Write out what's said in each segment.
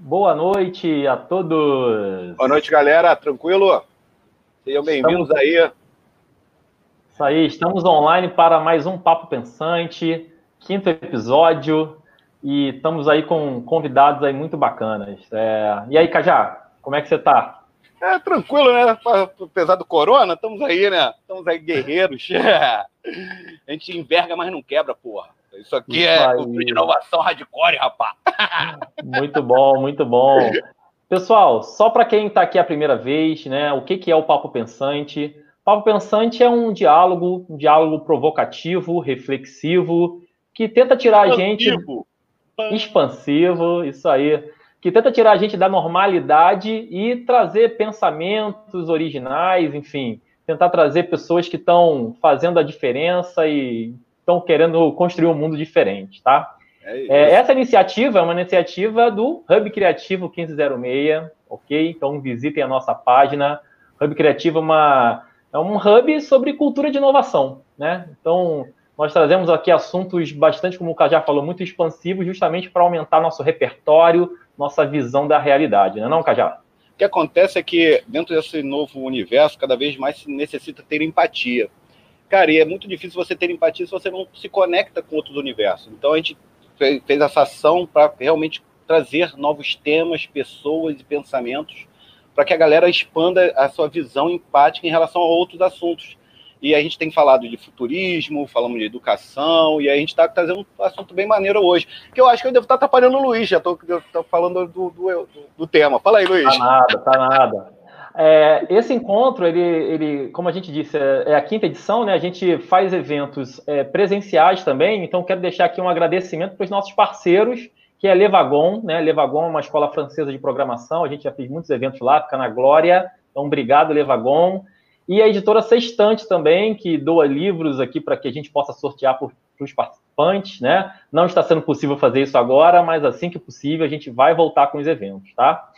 Boa noite a todos. Boa noite, galera. Tranquilo? Sejam bem-vindos estamos... aí. Isso aí, estamos online para mais um Papo Pensante, quinto episódio, e estamos aí com convidados aí muito bacanas. É... E aí, Cajá, como é que você está? É, tranquilo, né? Apesar do corona, estamos aí, né? Estamos aí guerreiros. A gente enverga, mas não quebra, porra. Isso aqui Isso é cultura de inovação hardcore, rapaz. Muito bom, muito bom. Pessoal, só para quem está aqui a primeira vez, né? O que, que é o Papo Pensante? Papo Pensante é um diálogo, um diálogo provocativo, reflexivo, que tenta tirar a gente. Expansivo, isso aí. Que tenta tirar a gente da normalidade e trazer pensamentos originais, enfim, tentar trazer pessoas que estão fazendo a diferença e estão querendo construir um mundo diferente, tá? É é, essa iniciativa é uma iniciativa do Hub Criativo 1506, ok? Então visitem a nossa página. Hub Criativo é, uma, é um hub sobre cultura de inovação, né? Então nós trazemos aqui assuntos bastante, como o Cajá falou, muito expansivos, justamente para aumentar nosso repertório, nossa visão da realidade, não é não, Cajá? O que acontece é que dentro desse novo universo, cada vez mais se necessita ter empatia. Cara, e é muito difícil você ter empatia se você não se conecta com outros universos. Então a gente fez essa ação para realmente trazer novos temas, pessoas e pensamentos para que a galera expanda a sua visão empática em relação a outros assuntos. E a gente tem falado de futurismo, falamos de educação, e a gente está trazendo um assunto bem maneiro hoje. Que eu acho que eu devo estar atrapalhando o Luiz, já estou falando do, do, do, tema. Fala aí, Luiz. Tá nada, tá nada. É, esse encontro, ele, ele, como a gente disse, é, é, a quinta edição, né? A gente faz eventos é, presenciais também, então quero deixar aqui um agradecimento para os nossos parceiros, que é Levagon, né? Levagon é uma escola francesa de programação, a gente já fez muitos eventos lá, fica na Glória, então obrigado, Levagon. E a editora Sextante também, que doa livros aqui para que a gente possa sortear para os participantes, né? Não está sendo possível fazer isso agora, mas assim que possível a gente vai voltar com os eventos, tá?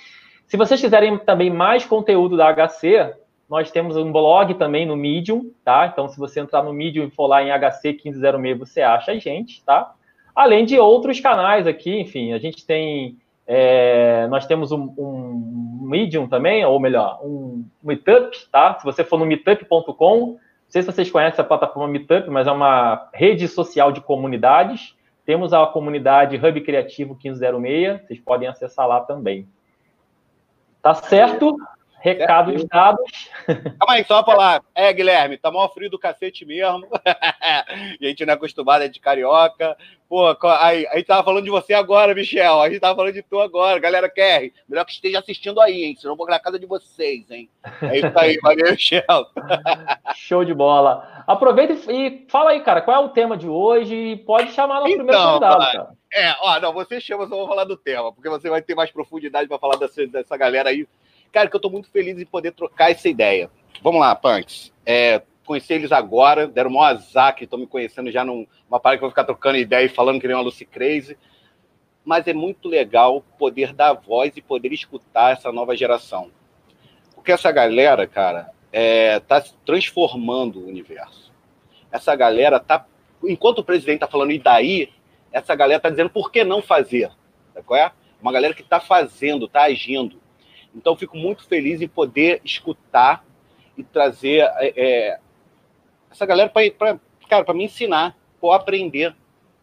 Se vocês quiserem também mais conteúdo da HC, nós temos um blog também no Medium, tá? Então, se você entrar no Medium e for lá em HC 1506, você acha a gente, tá? Além de outros canais aqui, enfim, a gente tem. É, nós temos um, um, Medium também, ou melhor, um Meetup, tá? Se você for no meetup.com, não sei se vocês conhecem a plataforma Meetup, mas é uma rede social de comunidades. Temos a comunidade Hub Criativo 1506, vocês podem acessar lá também. Tá certo? Recados dados. Calma aí, só uma palavra. É, Guilherme, tá mó frio do cacete mesmo. a gente não é acostumado, é de carioca. Pô, aí, a gente tava falando de você agora, Michel. A gente tava falando de tu agora. Galera, quer? Melhor que esteja assistindo aí, hein? Senão eu vou na casa de vocês, hein? É isso aí, valeu, Michel. Show de bola. Aproveita e fala aí, cara, qual é o tema de hoje? Pode chamar nosso então, primeiro convidado, cara. É, ó, não, você chama, só vou falar do tema, porque você vai ter mais profundidade para falar dessa, dessa galera aí Cara, que eu estou muito feliz em poder trocar essa ideia. Vamos lá, Punks. É, conheci eles agora, deram um azar que estão me conhecendo já numa parada que eu vou ficar trocando ideia e falando que nem uma Lucy Crazy. Mas é muito legal poder dar voz e poder escutar essa nova geração. Porque essa galera, cara, está é, transformando o universo. Essa galera tá. Enquanto o presidente está falando, e daí? Essa galera está dizendo por que não fazer. Sabe qual é? Uma galera que está fazendo, está agindo. Então, fico muito feliz em poder escutar e trazer é, é essa galera para cara, para me ensinar, para aprender.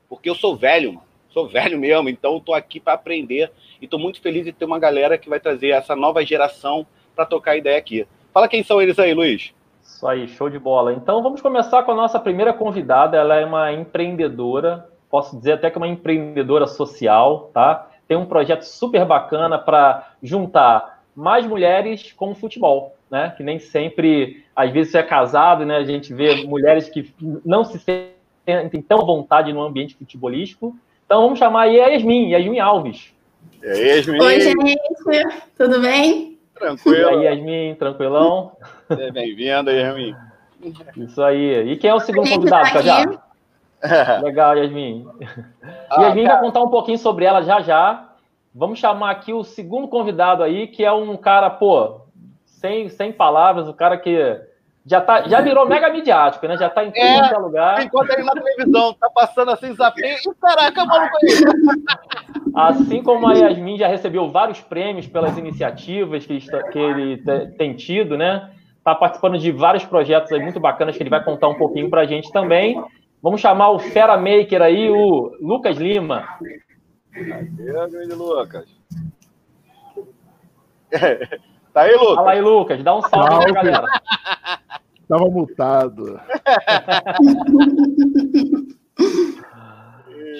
Porque eu sou velho, mano. Sou velho mesmo, então estou aqui para aprender. E estou muito feliz de ter uma galera que vai trazer essa nova geração para tocar ideia aqui. Fala quem são eles aí, Luiz. Isso aí, show de bola. Então vamos começar com a nossa primeira convidada. Ela é uma empreendedora, posso dizer até que é uma empreendedora social, tá? Tem um projeto super bacana para juntar mais mulheres com o futebol, né? Que nem sempre, às vezes, você é casado, né? A gente vê mulheres que não se sentem tão à vontade no ambiente futebolístico. Então, vamos chamar aí a Yasmin, Yasmin Alves. E aí, Yasmin? Oi, gente, tudo bem? Tranquilo. E aí, Yasmin, tranquilão? Bem-vinda, Yasmin. Isso aí. E quem é o segundo convidado, tá já? Legal, Yasmin. Ah, Yasmin cara. vai contar um pouquinho sobre ela já já. Vamos chamar aqui o segundo convidado aí, que é um cara, pô, sem, sem palavras, o cara que já, tá, já virou mega midiático, né? Já tá em todo é, é lugar. Enquanto ele na televisão, tá passando assim, desafio. E caraca, maluco aí. Assim como a Yasmin já recebeu vários prêmios pelas iniciativas que, está, que ele tem tido, né? Está participando de vários projetos aí muito bacanas que ele vai contar um pouquinho para a gente também. Vamos chamar o Fera Maker aí, o Lucas Lima. Cadê, grande Lucas? tá aí, Lucas? Fala aí, Lucas. Dá um salve aí, galera. Tava mutado.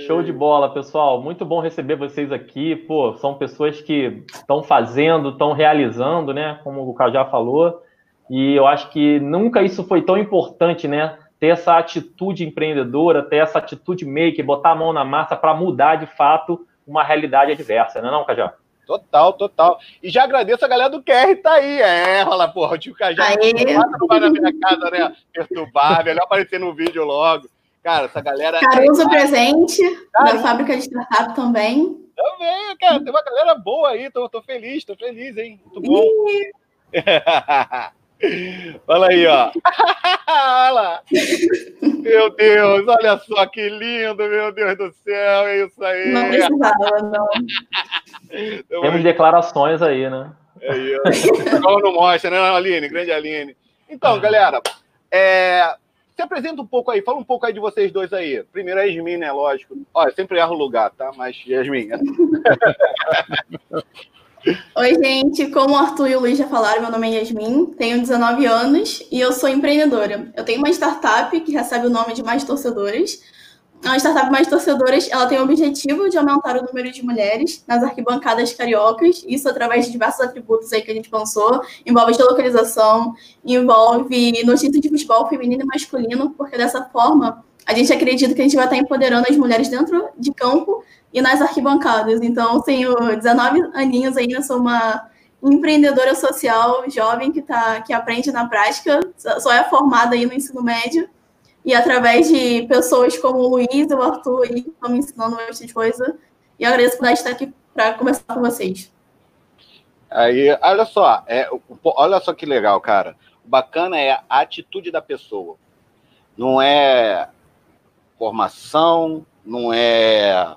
Show de bola, pessoal. Muito bom receber vocês aqui. Pô, são pessoas que estão fazendo, estão realizando, né? Como o Cajá falou. E eu acho que nunca isso foi tão importante, né? Ter essa atitude empreendedora, ter essa atitude maker, botar a mão na massa para mudar de fato uma realidade adversa, não é não, Cajá? Total, total. E já agradeço a galera do QR tá aí. É, rola, porra, o tio Cajá não vai na minha casa, né? Perturbar, melhor aparecer no vídeo logo. Cara, essa galera. Caruso é... presente, da fábrica de startup também. Também, cara, tem uma galera boa aí, tô, tô feliz, tô feliz, hein? Muito bom. Olha aí, ó. olha lá. Meu Deus, olha só que lindo, meu Deus do céu, é isso aí. Não precisava, não. Temos declarações aí, né? É isso. Agora não mostra, né, Aline? Grande Aline. Então, galera, é, se apresenta um pouco aí, fala um pouco aí de vocês dois aí. Primeiro a Yasmin, né? Lógico. Olha, sempre erro o lugar, tá? Mas Yasmin. Oi, gente. Como o Arthur e o Luiz já falaram, meu nome é Yasmin, tenho 19 anos e eu sou empreendedora. Eu tenho uma startup que recebe o nome de Mais Torcedores. A startup Mais Torcedoras ela tem o objetivo de aumentar o número de mulheres nas arquibancadas cariocas, isso através de diversos atributos aí que a gente pensou. Envolve geolocalização, envolve notícias de futebol feminino e masculino, porque dessa forma a gente acredita que a gente vai estar empoderando as mulheres dentro de campo e nas arquibancadas. Então, tenho 19 aninhos ainda, sou uma empreendedora social jovem que, tá, que aprende na prática, só é formada aí no ensino médio, e através de pessoas como o Luiz e o Arthur aí, que estão me ensinando bastante coisa, e agradeço por estar aqui para conversar com vocês. Aí, olha só, é, olha só que legal, cara. O bacana é a atitude da pessoa. Não é formação, não é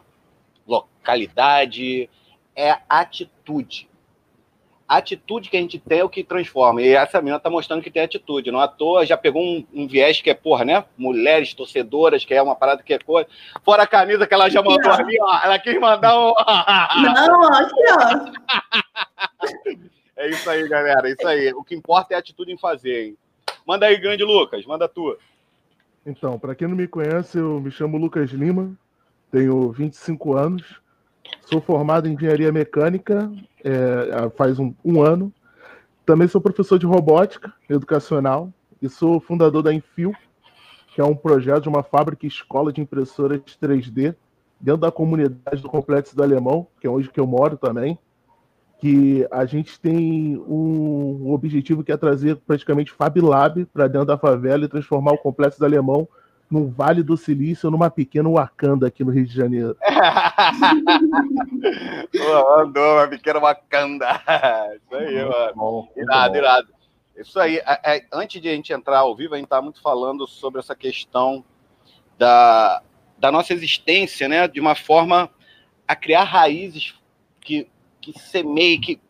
localidade, é atitude. A atitude que a gente tem é o que transforma. E essa menina tá mostrando que tem atitude. Não à toa, já pegou um, um viés que é, porra, né? Mulheres torcedoras, que é uma parada que é coisa. Fora a camisa que ela já mandou ali, ó. Ela quis mandar um. Não, aqui, ó. É isso aí, galera. É isso aí. O que importa é a atitude em fazer, hein? Manda aí, grande Lucas. Manda a tua. Então, para quem não me conhece, eu me chamo Lucas Lima, tenho 25 anos, Sou formado em engenharia mecânica é, faz um, um, ano. Também sou professor de robótica educacional e sou fundador da Enfio, que é um projeto de uma fábrica escola de impressoras 3D dentro da comunidade do Complexo do Alemão, que é onde que eu moro também. Que a gente tem um objetivo que é trazer praticamente Fab Lab para dentro da favela e transformar o Complexo do Alemão no Vale do Silício, numa pequena Wakanda aqui no Rio de Janeiro. Pô, andou, uma pequena Wakanda. Isso aí, muito mano. Bom, irado, irado. Isso aí. É, é, antes de a gente entrar ao vivo, a gente está muito falando sobre essa questão da, da nossa existência, né? De uma forma a criar raízes que, que semeiem, que,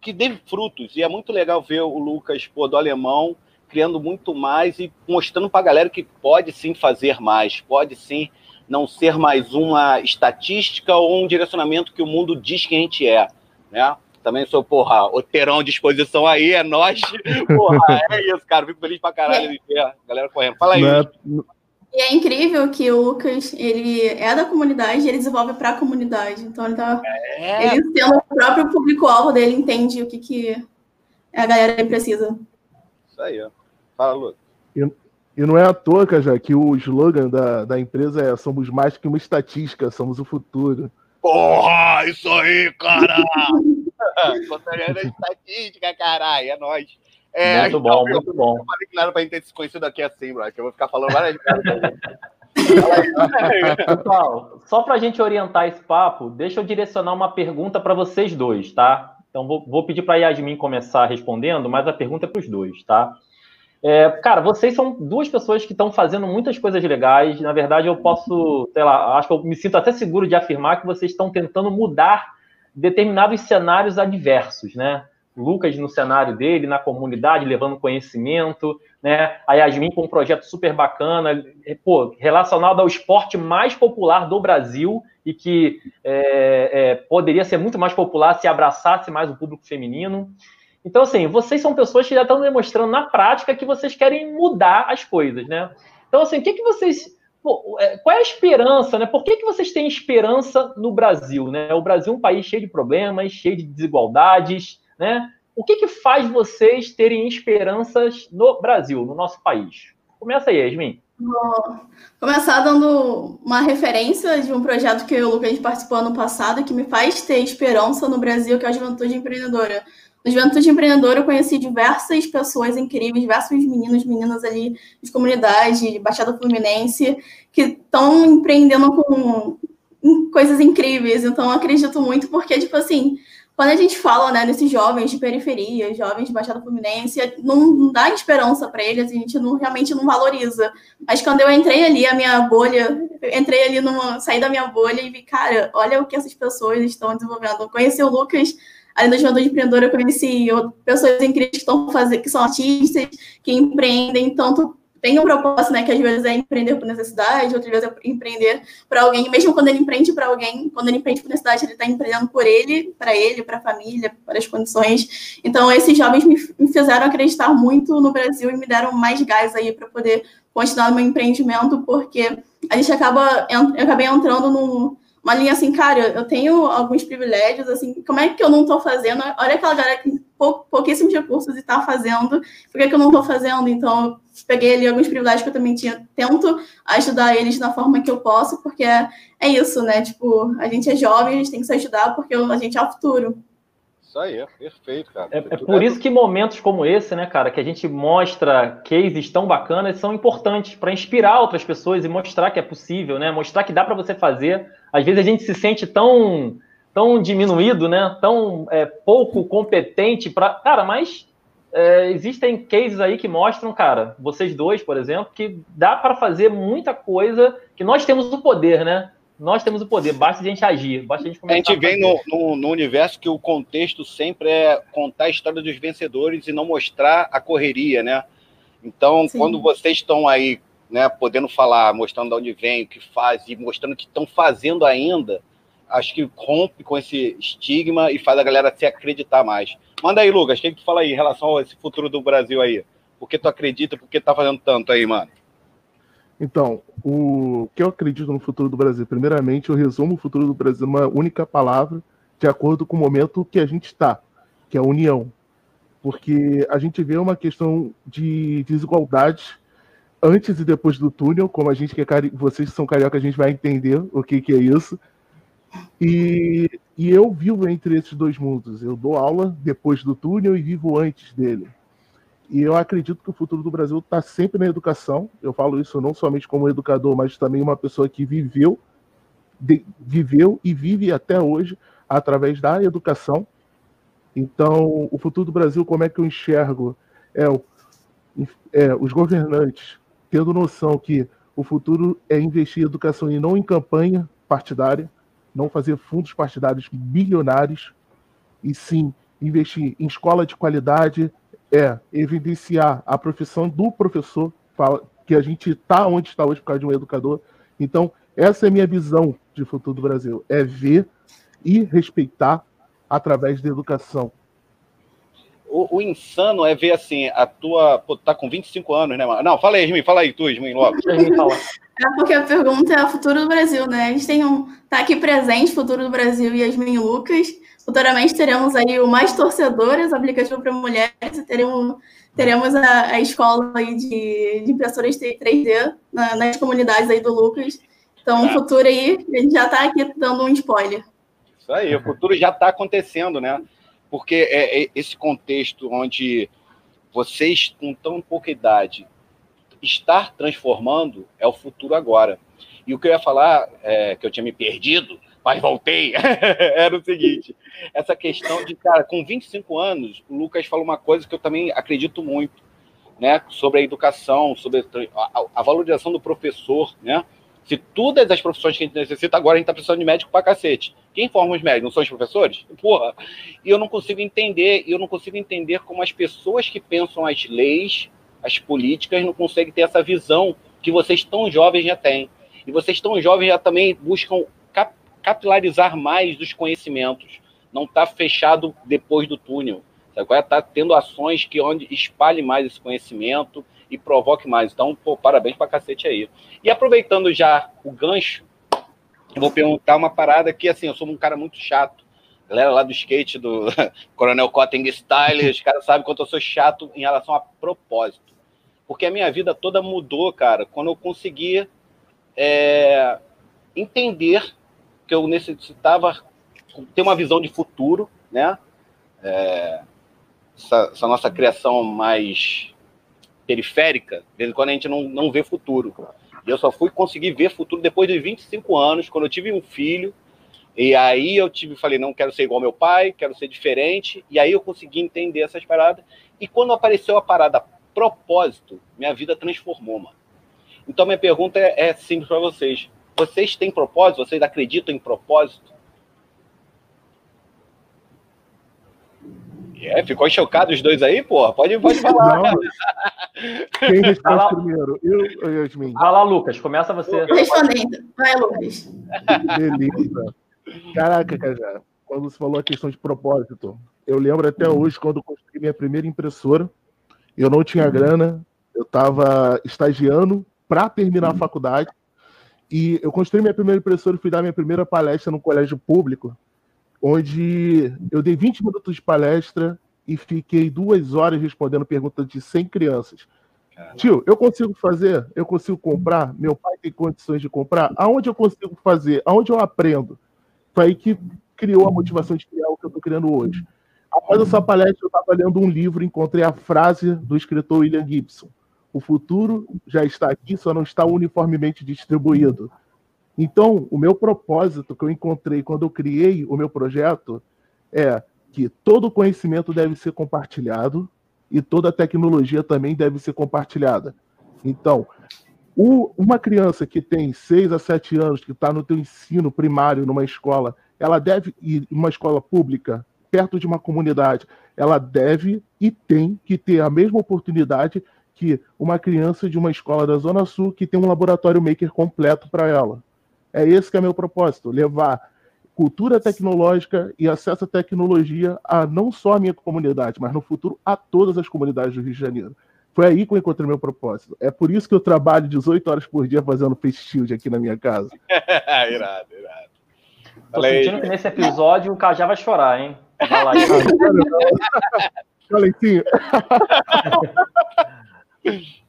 que dê frutos. E é muito legal ver o Lucas, pô, do alemão, criando muito mais e mostrando para a galera que pode sim fazer mais, pode sim não ser mais uma estatística ou um direcionamento que o mundo diz que a gente é, né? Também sou, porra, o terão de exposição aí, é nós. Porra, é isso, cara. Fico feliz pra caralho de ver a galera correndo. Fala aí. É... E é incrível que o Lucas, ele é da comunidade e ele desenvolve para a comunidade. Então, ele tá. É... Ele sendo o próprio público-alvo dele, entende o que, que a galera precisa. Isso aí, ó. Fala, Lu. E, e não é à toa, já que o slogan da, da empresa é somos mais que uma estatística, somos o futuro. Porra, isso aí, cara! Contaria da estatística, caralho, é nóis. É, muito bom, tá, muito bom. Eu falei que não era pra gente ter se conhecido aqui assim, bro, que eu vou ficar falando várias vezes. Pessoal, só para a gente orientar esse papo, deixa eu direcionar uma pergunta para vocês dois, tá? Então vou, vou pedir para a Yasmin começar respondendo, mas a pergunta é para os dois, tá? É, cara, vocês são duas pessoas que estão fazendo muitas coisas legais. Na verdade, eu posso, sei lá, acho que eu me sinto até seguro de afirmar que vocês estão tentando mudar determinados cenários adversos, né? Lucas no cenário dele, na comunidade, levando conhecimento, né? A Yasmin com um projeto super bacana, pô, relacionado ao esporte mais popular do Brasil e que é, é, poderia ser muito mais popular se abraçasse mais o público feminino. Então, assim, vocês são pessoas que já estão demonstrando na prática que vocês querem mudar as coisas, né? Então, assim, o que, que vocês. É, qual é a esperança, né? Por que, que vocês têm esperança no Brasil, né? O Brasil é um país cheio de problemas, cheio de desigualdades, né? O que, que faz vocês terem esperanças no Brasil, no nosso país? Começa aí, Yasmin. Vou começar dando uma referência de um projeto que eu e o Lucas participou ano passado, que me faz ter esperança no Brasil, que é a Juventude Empreendedora. No Juventude Empreendedora, eu conheci diversas pessoas incríveis, diversos meninos, meninas ali de comunidade, de Baixada Fluminense, que estão empreendendo com coisas incríveis. Então, eu acredito muito, porque, tipo assim, quando a gente fala, né, desses jovens de periferia, jovens de Baixada Fluminense, não, dá esperança para eles, a gente não, realmente não valoriza. Mas quando eu entrei ali, a minha bolha, entrei ali numa, saí da minha bolha e vi, cara, olha o que essas pessoas estão desenvolvendo. Conheci o Lucas Além da Juventude Empreendedora, eu conheci pessoas incríveis que estão fazendo, que são artistas, que empreendem, tanto tem um propósito, né, que às vezes é empreender por necessidade, outras vezes é empreender para alguém, mesmo quando ele empreende para alguém, quando ele empreende por necessidade, ele está empreendendo por ele, para ele, para a família, para as condições. Então, esses jovens me, me, fizeram acreditar muito no Brasil e me deram mais gás aí para poder continuar no meu empreendimento, porque a gente acaba, eu acabei entrando num uma linha assim, cara, eu tenho alguns privilégios, assim, como é que eu não estou fazendo? Olha aquela galera que tem pou, pouquíssimos recursos e está fazendo, por que, que eu não estou fazendo? Então, eu peguei ali alguns privilégios que eu também tinha, tento ajudar eles da forma que eu posso, porque é, é isso, né? Tipo, a gente é jovem, a gente tem que se ajudar, porque a gente é o futuro. Isso aí, é perfeito, cara. É, é por isso que momentos como esse, né, cara, que a gente mostra cases tão bacanas, são importantes para inspirar outras pessoas e mostrar que é possível, né? Mostrar que dá para você fazer. Às vezes a gente se sente tão, tão diminuído, né? Tão é, pouco competente para. Cara, mas é, existem cases aí que mostram, cara, vocês dois, por exemplo, que dá para fazer muita coisa, que nós temos o poder, né? nós temos o poder, basta a gente agir, basta a gente começar. A gente a vem no, no, no, universo que o contexto sempre é contar a história dos vencedores e não mostrar a correria, né? Então, Sim. quando vocês estão aí, né, podendo falar, mostrando de onde vem, o que faz e mostrando o que estão fazendo ainda, acho que rompe com esse estigma e faz a galera se acreditar mais. Manda aí, Lucas, o que, tu fala aí em relação a esse futuro do Brasil aí? Por que tu acredita, por que tá fazendo tanto aí, mano? Então, o que eu acredito no futuro do Brasil? Primeiramente, eu resumo o futuro do Brasil numa única palavra, de acordo com o momento que a gente está, que é a união. Porque a gente vê uma questão de desigualdade antes e depois do túnel, como a gente que é cari... vocês que são carioca, a gente vai entender o que, que é isso. E, e eu vivo entre esses dois mundos. Eu dou aula depois do túnel e vivo antes dele. E eu acredito que o futuro do Brasil está sempre na educação. Eu falo isso não somente como educador, mas também uma pessoa que viveu, de, viveu e vive até hoje através da educação. Então, o futuro do Brasil, como é que eu enxergo? É, é os governantes tendo noção que o futuro é investir em educação e não em campanha partidária, não fazer fundos partidários bilionários, e sim investir em escola de qualidade, é evidenciar a profissão do professor, que a gente está onde está hoje por causa de um educador. Então, essa é a minha visão de futuro do Brasil: é ver e respeitar através da educação. O, o, insano é ver assim, a tua. Pô, tá com 25 anos, né, mano? Não, fala aí, Yasmin, fala aí, tu, Yasmin, logo. É porque a pergunta é o futuro do Brasil, né? A gente tem um. Tá aqui presente, futuro do Brasil, Yasmin e Lucas. Futuramente teremos aí o Mais Torcedores, aplicativo para mulheres, e teremos, teremos a, a escola aí de, de impressoras 3D na, nas comunidades aí do Lucas. Então, o futuro aí, a gente já está aqui dando um spoiler. Isso aí, o futuro já está acontecendo, né? Porque é, é esse contexto onde vocês, com tão pouca idade, estar transformando é o futuro agora. E o que eu ia falar, é, que eu tinha me perdido, mas voltei, era o seguinte: essa questão de, cara, com 25 anos, o Lucas falou uma coisa que eu também acredito muito. né, sobre a educação, sobre a, a valorização do professor, né? Se todas as profissões que a gente necessita, agora a gente está precisando de médico pra cacete. Quem forma os médicos? Não são os professores? Porra. E eu não consigo entender, eu não consigo entender como as pessoas que pensam as leis, as políticas, não conseguem ter essa visão que vocês tão jovens já têm. E vocês tão jovens já também buscam cap capilarizar mais dos conhecimentos. Não está fechado depois do túnel. Agora está tendo ações que onde espalhe mais esse conhecimento e provoque mais. Então, pô, parabéns pra cacete aí. E aproveitando já o gancho, eu vou perguntar uma parada que, assim, eu sou um cara muito chato. Galera lá do skate, do Coronel Cotting Style, os caras sabem quanto eu sou chato em relação a propósito. Porque a minha vida toda mudou, cara, quando eu consegui é, entender que eu necessitava ter uma visão de futuro, né? É, essa, essa, nossa criação mais periférica, de vez em quando a gente não, não vê futuro. E eu só fui conseguir ver futuro depois de 25 anos, quando eu tive um filho. E aí eu tive, falei, não quero ser igual meu pai, quero ser diferente. E aí eu consegui entender essas paradas. E quando apareceu a parada propósito, minha vida transformou, mano. Então minha pergunta é, é simples para vocês. Vocês têm propósito? Vocês acreditam em propósito? É, ficou chocado os dois aí, pô? Pode, pode falar. Não, quem responde primeiro? Eu Yasmin? Vai lá, Lucas. Começa você. Respondendo. Vai, Lucas. Beleza. Caraca, cara. Quando você falou a questão de propósito, eu lembro até hoje, quando eu construí minha primeira impressora, eu não tinha grana, eu estava estagiando para terminar a faculdade, e eu construí minha primeira impressora e fui dar minha primeira palestra no colégio público, onde eu dei 20 minutos de palestra e fiquei duas horas respondendo perguntas de 100 crianças. Caramba. Tio, eu consigo fazer? Eu consigo comprar? Meu pai tem condições de comprar? Aonde eu consigo fazer? Aonde eu aprendo? Foi aí que criou a motivação de criar o que eu estou criando hoje. Após essa palestra, eu estava lendo um livro e encontrei a frase do escritor William Gibson. O futuro já está aqui, só não está uniformemente distribuído. Então, o meu propósito que eu encontrei quando eu criei o meu projeto é que todo conhecimento deve ser compartilhado e toda tecnologia também deve ser compartilhada. Então, o, uma criança que tem 6 a 7 anos, que está no teu ensino primário numa escola, ela deve ir uma escola pública, perto de uma comunidade, ela deve e tem que ter a mesma oportunidade que uma criança de uma escola da Zona Sul que tem um laboratório maker completo para ela. É esse que é meu propósito, levar cultura tecnológica e acesso à tecnologia a não só a minha comunidade, mas no futuro a todas as comunidades do Rio de Janeiro. Foi aí que eu encontrei meu propósito. É por isso que eu trabalho 18 horas por dia fazendo face shield aqui na minha casa. irado, irado. Tô Falei. sentindo que nesse episódio o Cajá vai chorar, hein? Vai lá, Valentinho.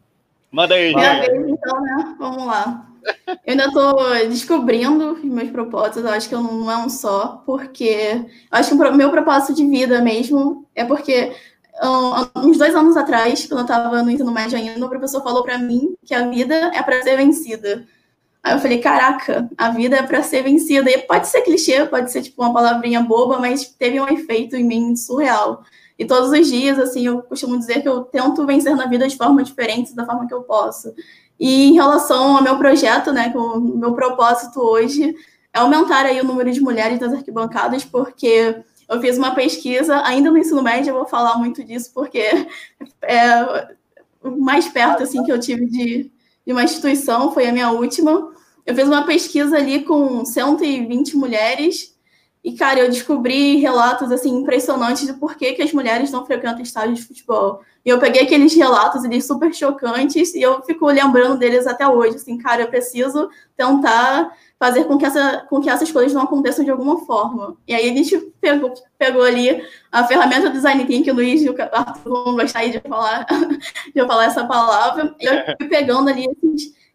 Manda aí, Minha vez, então, né? Vamos lá. Eu ainda estou descobrindo meus propósitos, eu acho que eu não é um só, porque eu acho que o meu propósito de vida mesmo é porque um, uns dois anos atrás, quando eu estava no ensino médio ainda, o professor falou para mim que a vida é para ser vencida. Aí eu falei, caraca, a vida é para ser vencida. E pode ser clichê, pode ser tipo uma palavrinha boba, mas teve um efeito em mim surreal. E todos os dias, assim, eu costumo dizer que eu tento vencer na vida de forma diferente, da forma que eu posso. E em relação ao meu projeto, né, o meu propósito hoje é aumentar aí o número de mulheres das arquibancadas, porque eu fiz uma pesquisa, ainda no ensino médio, eu vou falar muito disso, porque é o mais perto assim que eu tive de, de uma instituição foi a minha última. Eu fiz uma pesquisa ali com 120 mulheres e, cara, eu descobri relatos, assim, impressionantes de por que, as mulheres não frequentam estádios de futebol. E eu peguei aqueles relatos ali super chocantes e eu fico lembrando deles até hoje. Assim, cara, eu preciso tentar fazer com que, essa, com que essas coisas não aconteçam de alguma forma. E aí a gente pegou, pegou ali a ferramenta do Design Thinking, o Luiz e o Arthur vão gostar de falar, de falar essa palavra. E eu fui pegando ali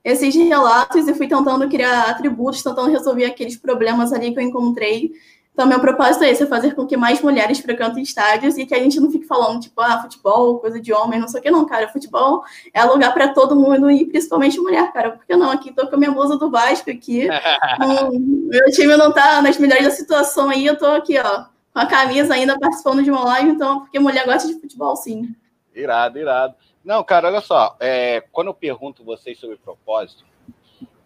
esses relatos e fui tentando criar atributos, tentando resolver aqueles problemas ali que eu encontrei. Então, meu propósito é esse, é fazer com que mais mulheres frequentem estádios e que a gente não fique falando, tipo, ah, futebol, coisa de homem, não sei o que, não, cara. Futebol é lugar para todo mundo e principalmente mulher, cara. Por que não? Aqui tô com a minha blusa do Vasco aqui. um, meu time não tá nas melhores da situação aí, eu tô aqui, ó, com a camisa ainda participando de uma live, então, porque mulher gosta de futebol, sim. Irado, irado. Não, cara, olha só. É, quando eu pergunto vocês sobre propósito,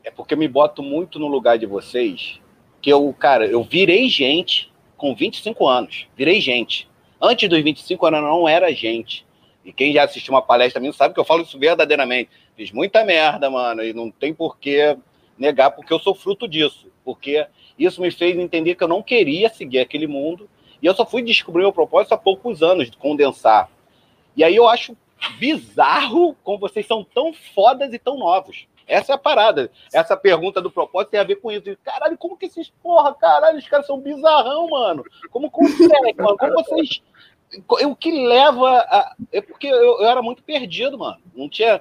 é porque eu me boto muito no lugar de vocês. Que eu, cara, eu virei gente com 25 anos. Virei gente. Antes dos 25 anos, não era gente. E quem já assistiu uma palestra minha sabe que eu falo isso verdadeiramente. Fiz muita merda, mano, e não tem por que negar, porque eu sou fruto disso. Porque isso me fez entender que eu não queria seguir aquele mundo. E eu só fui descobrir o propósito há poucos anos, de condensar. E aí eu acho bizarro como vocês são tão fodas e tão novos. Essa é a parada. Essa pergunta do propósito tem a ver com isso. Caralho, como que esses porra, caralho, os caras são bizarrão, mano. Como consegue, mano? Como vocês. O que leva a. É porque eu, eu, era muito perdido, mano. Não tinha.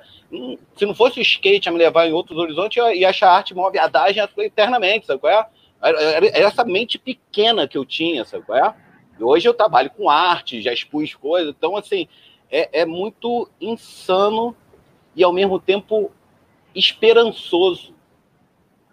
se não fosse o skate a me levar em outros horizontes, eu ia achar arte uma viadagem eternamente, sabe qual é? Era essa mente pequena que eu tinha, sabe qual é? E hoje eu trabalho com arte, já expus coisas. Então, assim, é, é muito insano e ao mesmo tempo esperançoso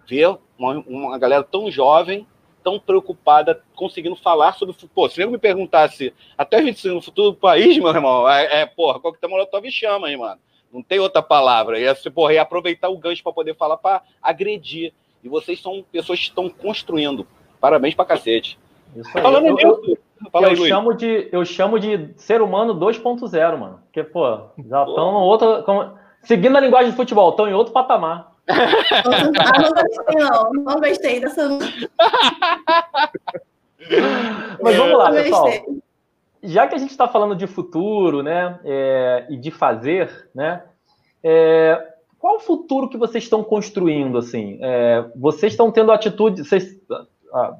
ver uma, uma galera tão jovem, tão preocupada, conseguindo falar sobre. Pô, se eu me perguntasse até a gente no futuro do país, meu irmão, é, é porra, coquetel molotov chama, hein, mano. Não tem outra palavra. E é, porra, aproveitar o gancho para poder falar para agredir. E vocês são pessoas que estão construindo. Parabéns pra cacete. Isso aí. Falando eu, nisso, Fala eu, aí, chamo de, eu chamo de ser humano 2.0, mano. Porque, pô, já estão outra. Como, seguindo a linguagem de futebol, estão em outro patamar. ah, não gostei, não. Não gostei dessa. Mas vamos lá, pessoal. Já que a gente está falando de futuro, né, é, e de fazer, né, é, qual o futuro que vocês estão construindo, assim? É, vocês estão tendo atitude, vocês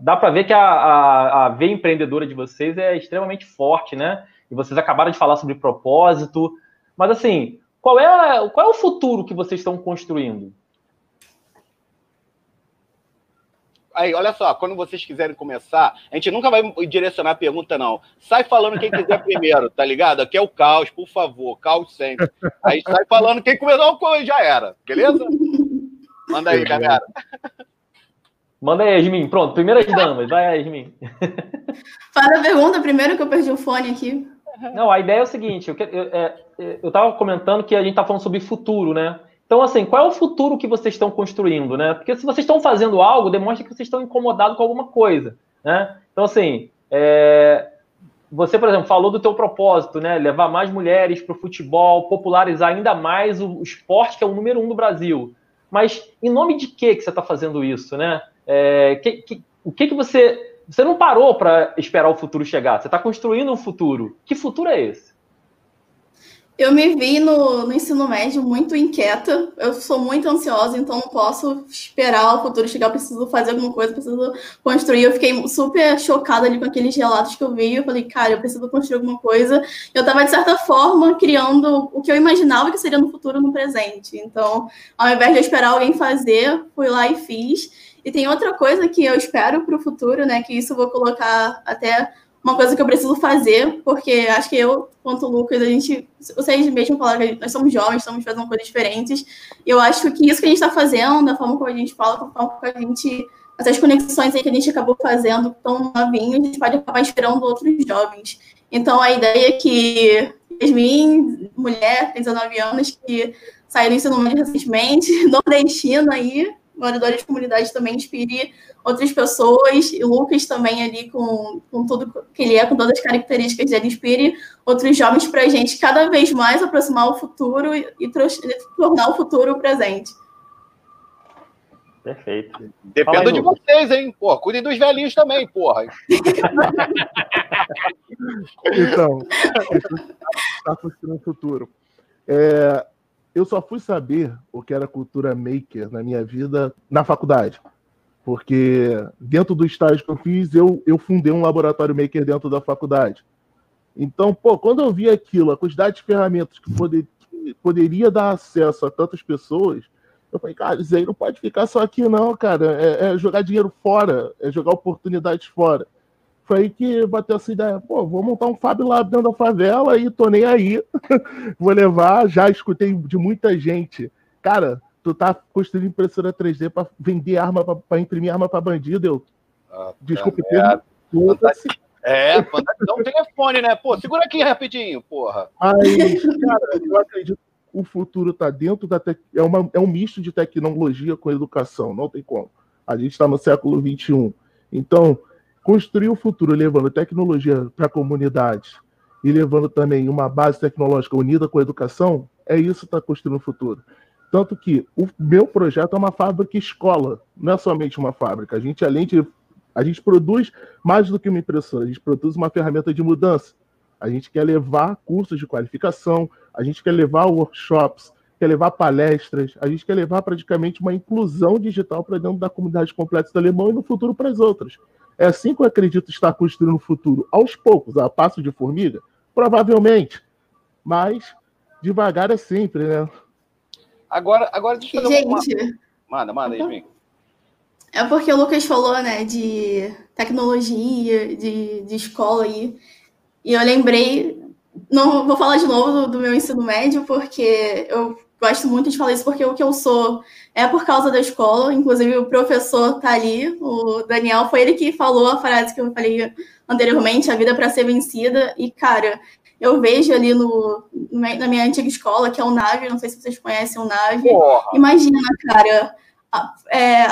dá para ver que a, a, a veia empreendedora de vocês é extremamente forte, né? E vocês acabaram de falar sobre propósito. Mas, assim, qual é, qual é o futuro que vocês estão construindo? Aí, olha só, quando vocês quiserem começar, a gente nunca vai direcionar a pergunta, não. Sai falando quem quiser primeiro, tá ligado? Aqui é o caos, por favor, caos sempre. Aí sai falando quem começou, já era, beleza? Manda aí, galera. Manda aí, Yasmin. Pronto, primeiras damas. Vai, Yasmin. Faz a pergunta primeiro que eu perdi o fone aqui. Não, a ideia é o seguinte: eu, eu, é, tava comentando que a gente tá falando sobre futuro, né? Então, assim, qual é o futuro que vocês estão construindo, né? Porque se vocês estão fazendo algo, demonstra que vocês estão incomodados com alguma coisa, né? Então, assim, é, você, por exemplo, falou do teu propósito, né? Levar mais mulheres para o futebol, popularizar ainda mais o, o esporte que é o número um do Brasil. Mas em nome de que que você está fazendo isso, né? É, que, que, o que, que você. Você não parou para esperar o futuro chegar, você está construindo um futuro. Que futuro é esse? Eu me vi no, no, ensino médio muito inquieta. Eu sou muito ansiosa, então não posso esperar o futuro chegar. Eu preciso fazer alguma coisa, preciso construir. Eu fiquei super chocada ali com aqueles relatos que eu vi. Eu falei, cara, eu preciso construir alguma coisa. Eu estava, de certa forma, criando o que eu imaginava que seria no futuro, no presente. Então, ao invés de eu esperar alguém fazer, fui lá e fiz. E tem outra coisa que eu espero para o futuro, né? Que isso eu vou colocar até uma coisa que eu preciso fazer, porque acho que eu, quanto o Lucas, a gente, vocês mesmo falaram que nós somos jovens, estamos fazendo coisas diferentes. E eu acho que isso que a gente está fazendo, da forma como a gente fala, da forma como a gente. Essas conexões aí que a gente acabou fazendo tão novinho, a gente pode acabar inspirando outros jovens. Então a ideia é que Yasmin, mulher, tem 19 anos, que saiu do ensino médio recentemente, nordestina aí, moradores de comunidade também inspire outras pessoas, e o Lucas também ali com, com tudo que ele é, com todas as características dele, inspire outros jovens para a gente cada vez mais aproximar o futuro e, e tornar o futuro o presente. Perfeito. Dependo de vocês, hein? Pô, cuidem dos velhinhos também, porra. então, está construindo o futuro. É, eu só fui saber o que era cultura maker na minha vida na faculdade. Porque dentro do estágio que eu fiz, eu, eu fundei um laboratório maker dentro da faculdade. Então, pô, quando eu vi aquilo, a quantidade de ferramentas que, poder, que poderia dar acesso a tantas pessoas, eu falei, cara, isso aí não pode ficar só aqui, não, cara. É, é jogar dinheiro fora, é jogar oportunidades fora. Foi aí que bateu essa ideia, pô, vou montar um Fab Lab dentro da favela e tô nem aí. vou levar, já escutei de muita gente. Cara, tu tá construindo impressora 3D para vender arma, para imprimir arma para bandido, eu. Ah, Desculpe o termo. É, manda um telefone, né? Pô, segura aqui rapidinho, porra. Mas, cara, eu acredito que o futuro está dentro da. É, uma, é um misto de tecnologia com educação, não tem como. A gente está no século XXI. Então, construir o futuro levando tecnologia para a comunidade e levando também uma base tecnológica unida com a educação, é isso que está construindo o futuro. Tanto que o meu projeto é uma fábrica escola, não é somente uma fábrica. A gente, além de. A gente produz mais do que uma impressora, a gente produz uma ferramenta de mudança. A gente quer levar cursos de qualificação, a gente quer levar workshops, quer levar palestras, a gente quer levar praticamente uma inclusão digital para dentro da comunidade completa do alemão e no futuro para as outras. É assim que eu acredito estar construindo o futuro, aos poucos, a passo de formiga, Provavelmente. Mas devagar é sempre, né? Agora, agora deixa eu fazer Gente, uma... Manda, manda, Yasmin. É porque o Lucas falou, né, de tecnologia, de, de escola aí. E eu lembrei, não vou falar de novo do, do, meu ensino médio, porque eu gosto muito de falar isso, porque o que eu sou é por causa da escola. Inclusive, o professor tá ali, o Daniel, foi ele que falou a frase que eu falei anteriormente, a vida é para ser vencida. E, cara, eu vejo ali no, na minha antiga escola, que é o Nave, não sei se vocês conhecem o Nave. Porra. Imagina, cara, é,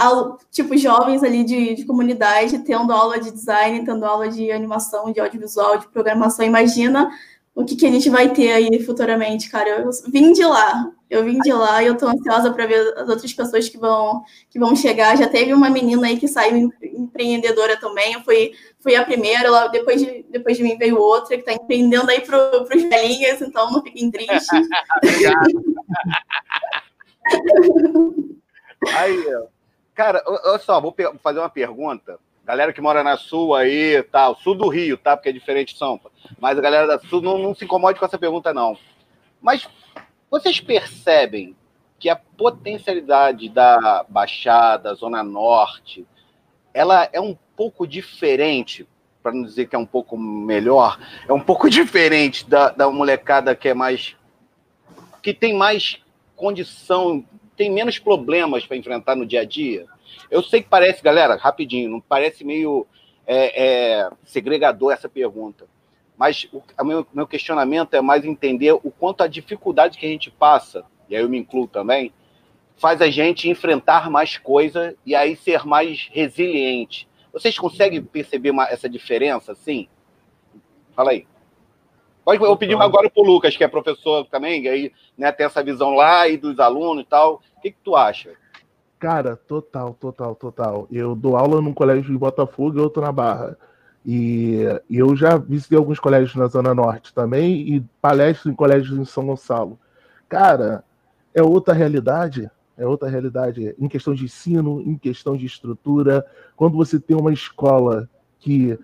tipo, jovens ali de, de, comunidade tendo aula de design, tendo aula de animação, de audiovisual, de programação. Imagina o que, que a gente vai ter aí futuramente, cara. Eu vim de lá, eu vim de lá e eu tô ansiosa para ver as outras pessoas que vão, que vão chegar. Já teve uma menina aí que saiu empreendedora também, eu fui, fui a primeira, lá, depois, de, depois de mim veio outra que está empreendendo aí para os velhinhas, então não fiquem tristes. aí, cara, olha só, vou fazer uma pergunta Galera que mora na Sul aí, tal, Sul do Rio, tá? Porque é diferente de São Paulo. Mas a galera da Sul não, não se incomode com essa pergunta, não. Mas vocês percebem que a potencialidade da Baixada, Zona Norte, ela é um pouco diferente, para não dizer que é um pouco melhor, é um pouco diferente da, da molecada que é mais. que tem mais condição, tem menos problemas para enfrentar no dia a dia. Eu sei que parece, galera, rapidinho, não parece meio é, é, segregador essa pergunta, mas o meu, meu questionamento é mais entender o quanto a dificuldade que a gente passa, e aí eu me incluo também, faz a gente enfrentar mais coisa e aí ser mais resiliente. Vocês conseguem perceber uma, essa diferença, sim? Fala aí. Pode, eu pedi agora para o Lucas, que é professor também, e aí né, tem essa visão lá e dos alunos e tal. O que, que tu acha? Cara, total, total, total. Eu dou aula num colégio em Botafogo e outro na Barra. E eu já visitei alguns colégios na Zona Norte também e palestras em colégios em São Gonçalo. Cara, é outra realidade, é outra realidade em questão de ensino, em questão de estrutura. Quando você tem uma escola que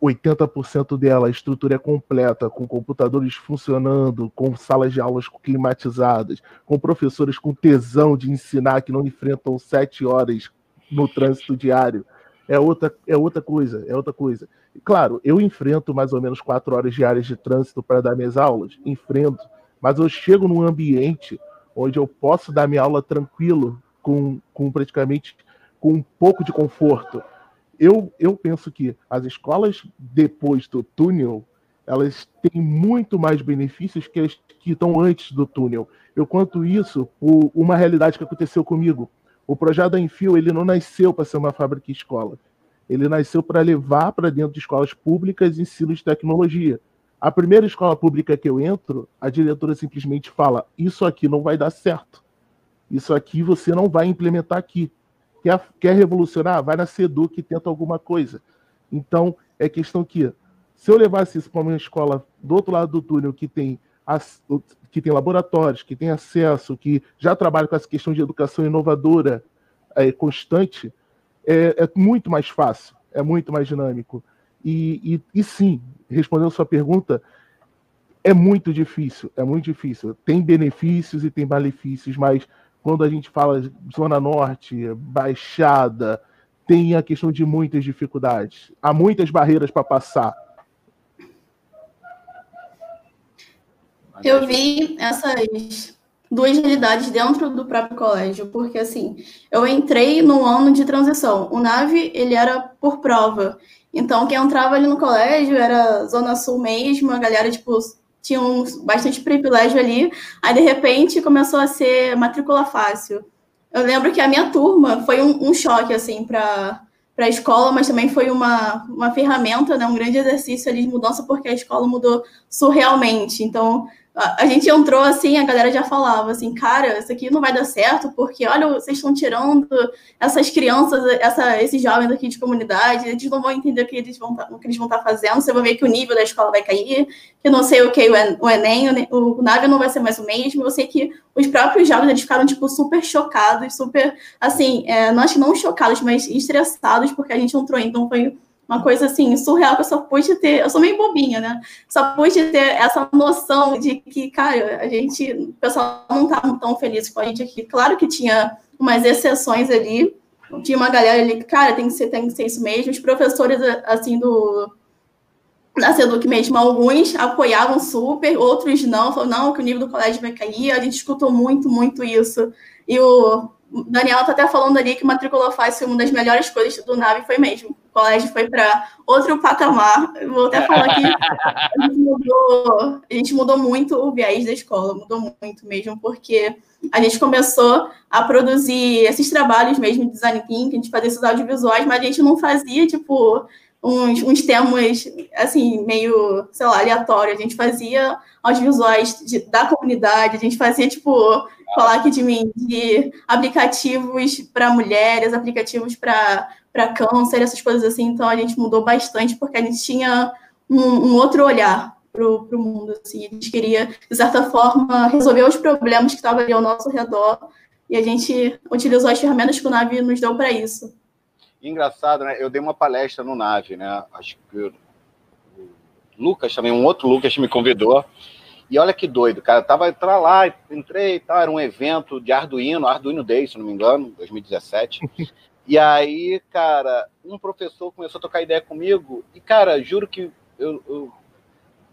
80% dela, a estrutura é completa, com computadores funcionando, com salas de aulas climatizadas, com professores com tesão de ensinar que não enfrentam sete horas no trânsito diário. É outra, é outra coisa, é outra coisa. Claro, eu enfrento mais ou menos quatro horas diárias de trânsito para dar minhas aulas, enfrento, mas eu chego num ambiente onde eu posso dar minha aula tranquilo, com, com praticamente com um pouco de conforto eu, eu penso que as escolas depois do túnel elas têm muito mais benefícios que as que estão antes do túnel. Eu conto isso por uma realidade que aconteceu comigo. O projeto da Enfio ele não nasceu para ser uma fábrica escola. Ele nasceu para levar para dentro de escolas públicas ensino de tecnologia. A primeira escola pública que eu entro, a diretora simplesmente fala: Isso aqui não vai dar certo. Isso aqui você não vai implementar aqui. Quer, quer revolucionar? Vai na Seduc e tenta alguma coisa. Então, é questão que, se eu levasse isso para uma escola do outro lado do túnel, que tem, que tem laboratórios, que tem acesso, que já trabalha com essa questão de educação inovadora é, constante, é, é, muito mais fácil, é muito mais dinâmico. E, e, e sim, respondendo sua pergunta, é muito difícil, é muito difícil. Tem benefícios e tem malefícios, mas quando a gente fala Zona Norte, Baixada, tem a questão de muitas dificuldades. Há muitas barreiras para passar. Eu vi essas, duas realidades dentro do próprio colégio, porque assim, eu entrei no ano de transição. O NAVE, ele era por prova. Então, quem entrava ali no colégio era Zona Sul mesmo, a galera, tipo, tinha um, bastante privilégio ali. Aí, de repente, começou a ser matrícula fácil. Eu lembro que a minha turma foi um, um choque, assim, para para a escola, mas também foi uma, uma ferramenta, né, um grande exercício ali de mudança, porque a escola mudou surrealmente. Então, a, gente entrou assim, a galera já falava assim, cara, isso aqui não vai dar certo, porque olha, vocês estão tirando essas crianças, essa, esses jovens aqui de comunidade, eles não vão entender o que eles vão tá, que eles vão estar tá fazendo, você vai ver que o nível da escola vai cair, que não sei o que, o Enem, o, o não vai ser mais o mesmo, eu sei que os próprios jovens, eles ficaram, tipo, super chocados, super, assim, é, que não chocados, mas estressados, porque a gente entrou, então foi uma coisa assim, surreal, que eu só pude ter, eu sou meio bobinha, né? Só pude ter essa noção de que, cara, a gente, o pessoal não tá tão feliz com a gente aqui. Claro que tinha umas exceções ali, tinha uma galera ali que, cara, tem que ser, tem que ser isso mesmo. Os professores, assim, do da Seduc mesmo, alguns apoiavam super, outros não, falaram, não, que o nível do colégio vai cair, a gente escutou muito, muito isso. E o Daniel tá até falando ali que matriculou fácil, uma das melhores coisas do Nave foi mesmo. O colégio foi para outro patamar. Vou até falar que a gente, mudou, a gente mudou muito o viés da escola, mudou muito mesmo, porque a gente começou a produzir esses trabalhos mesmo de design thinking, a gente fazia esses audiovisuais, mas a gente não fazia, tipo, uns, uns temas, assim, meio, sei lá, aleatório. A gente fazia audiovisuais de, da comunidade, a gente fazia, tipo, falar aqui de mim, de aplicativos para mulheres, aplicativos para câncer, essas coisas assim. Então, a gente mudou bastante, porque a gente tinha um, um outro olhar para o mundo. Assim. A gente queria, de certa forma, resolver os problemas que estavam ali ao nosso redor, e a gente utilizou as ferramentas que o Navi nos deu para isso. Engraçado, né? Eu dei uma palestra no Nave, né? Acho que o Lucas também, um outro Lucas me convidou. E olha que doido, cara. Tava pra lá, entrei e tal, era um evento de Arduino, Arduino Day, se não me engano, 2017. e aí, cara, um professor começou a tocar ideia comigo, e, cara, juro que eu, eu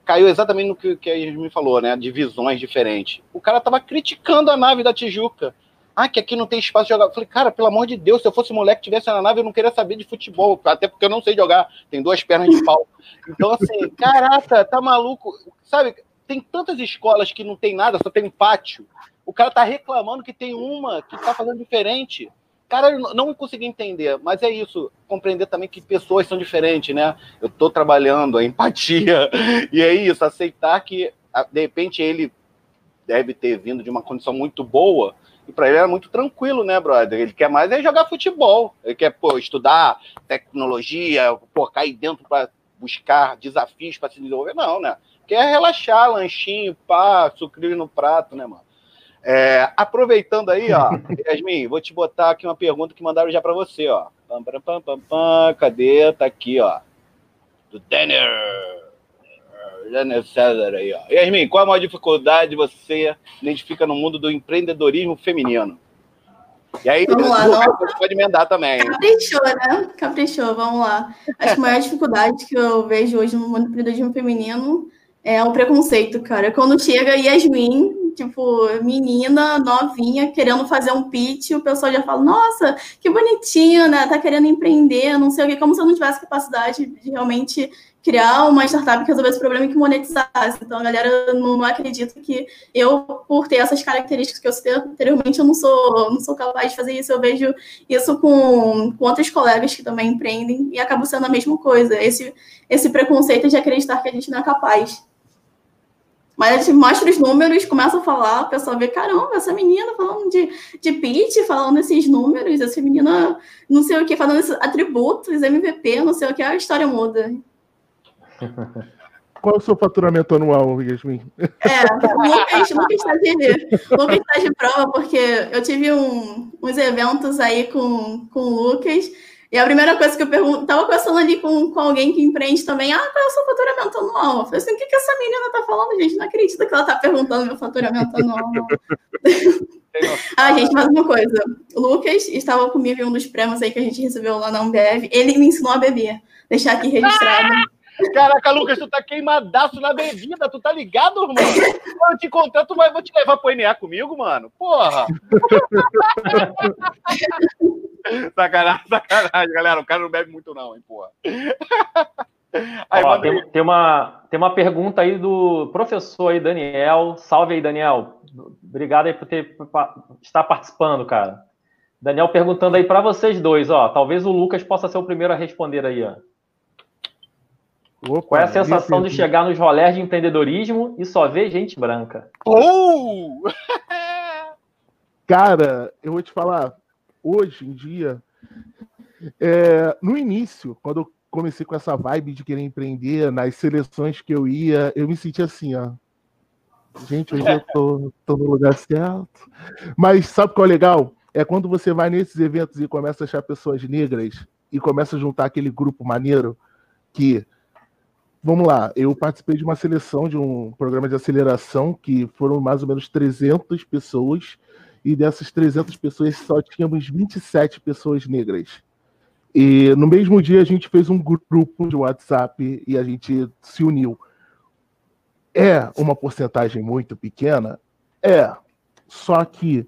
caiu exatamente no que, que a gente me falou, né? De visões diferentes. O cara tava criticando a nave da Tijuca. Ah, que aqui não tem espaço de jogar. Eu falei, cara, pelo amor de Deus, se eu fosse moleque tivesse na nave, eu não queria saber de futebol, até porque eu não sei jogar, tem duas pernas de pau. Então, assim, caraca, tá maluco. Sabe, tem tantas escolas que não tem nada, só tem um pátio. O cara tá reclamando que tem uma que tá fazendo diferente. Cara, eu não consegui entender, mas é isso, compreender também que pessoas são diferentes, né? Eu tô trabalhando a empatia, e é isso, aceitar que, de repente, ele deve ter vindo de uma condição muito boa, e para ele era muito tranquilo, né, brother? Ele quer mais é jogar futebol. Ele quer, pô, estudar tecnologia, pô, cair dentro para buscar desafios para se desenvolver. Não, né? Quer relaxar, lanchinho, pá, sucrilho no prato, né, mano? É, aproveitando aí, ó, Yasmin, vou te botar aqui uma pergunta que mandaram já para você, ó. Pam, pam, pam, pam, pam, cadê? Tá aqui, ó. Do Jânio César aí, ó. Yasmin, qual a maior dificuldade você identifica no mundo do empreendedorismo feminino? E aí, vamos lá, não... pode emendar também. Caprichou, né? Caprichou, vamos lá. Acho que a maior dificuldade que eu vejo hoje no mundo do empreendedorismo feminino é o preconceito, cara. Quando chega Yasmin, tipo, menina novinha, querendo fazer um pitch, o pessoal já fala, nossa, que bonitinha, né? Tá querendo empreender, não sei o quê, como se eu não tivesse capacidade de realmente criar uma startup que resolvesse o problema e que monetizasse. Então, a galera não, não, acredita que eu, por ter essas características que eu citei anteriormente, eu não sou, não sou capaz de fazer isso. Eu vejo isso com, com outros colegas que também empreendem e acaba sendo a mesma coisa. Esse, esse preconceito de acreditar que a gente não é capaz. Mas a gente mostra os números, começa a falar, o pessoal vê, caramba, essa menina falando de, de pitch, falando esses números, essa menina não sei o que, falando esses atributos, MVP, não sei o que, a história muda. Qual é o seu faturamento anual, Yasmin? É, o Lucas, Lucas, está de, Lucas está de prova, porque eu tive um, uns eventos aí com, com o Lucas, e a primeira coisa que eu pergunto, estava conversando ali com, com alguém que empreende também, ah, qual é o seu faturamento anual? Eu falei assim, o que, que essa menina está falando, gente? Não acredito que ela está perguntando meu faturamento anual. ah, gente, mais uma coisa. O Lucas estava comigo em um dos prêmios aí que a gente recebeu lá na Ambev, ele me ensinou a beber. Deixar aqui registrado. Caraca, Lucas, tu tá queimadaço na bebida, tu tá ligado, irmão? Quando eu te encontrar, tu vai, vou te levar pro NA comigo, mano? Porra! sacanagem, sacanagem, galera. O cara não bebe muito, não, hein, porra. Aí, Ó, tem, tem, uma, tem uma pergunta aí do professor aí, Daniel. Salve aí, Daniel. Obrigado aí por ter por estar participando, cara. Daniel perguntando aí para vocês dois, ó. Talvez o Lucas possa ser o primeiro a responder aí, ó. Opa, Qual é a sensação de chegar nos rolés de empreendedorismo e só ver gente branca? Oh! Cara, eu vou te falar, hoje em dia, é, no início, quando eu comecei com essa vibe de querer empreender, nas seleções que eu ia, eu me sentia assim, ó. Gente, hoje eu tô, tô no lugar certo. Mas sabe o que é legal? É quando você vai nesses eventos e começa a achar pessoas negras e começa a juntar aquele grupo maneiro que vamos lá, eu participei de uma seleção de um programa de aceleração que foram mais ou menos 300 pessoas e dessas 300 pessoas só tínhamos 27 pessoas negras. E no mesmo dia a gente fez um grupo de WhatsApp e a gente se uniu. É uma porcentagem muito pequena? É. Só que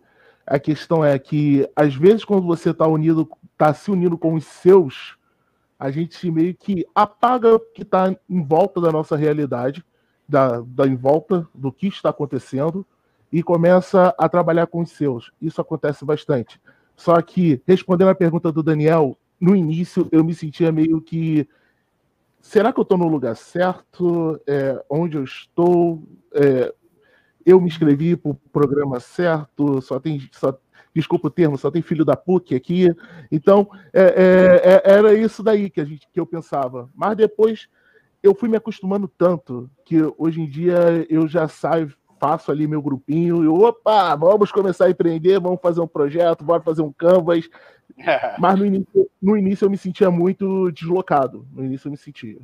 a questão é que, às vezes, quando você está unido, está se unindo com os seus, a gente meio que apaga o que está em volta da nossa realidade, da, da em volta do que está acontecendo, e começa a trabalhar com os seus. Isso acontece bastante. Só que, respondendo a pergunta do Daniel, no início eu me sentia meio que. Será que eu estou no lugar certo? É, onde eu estou? É, eu me inscrevi para o programa certo, só tem. Só, desculpa o termo, só tem filho da PUC aqui. Então, é, é, é, era isso daí que, a gente, que eu pensava. Mas depois eu fui me acostumando tanto que hoje em dia eu já saio faço ali meu grupinho e opa, vamos começar a empreender, vamos fazer um projeto, bora fazer um canvas. Mas no início, no início eu me sentia muito deslocado. No início eu me sentia.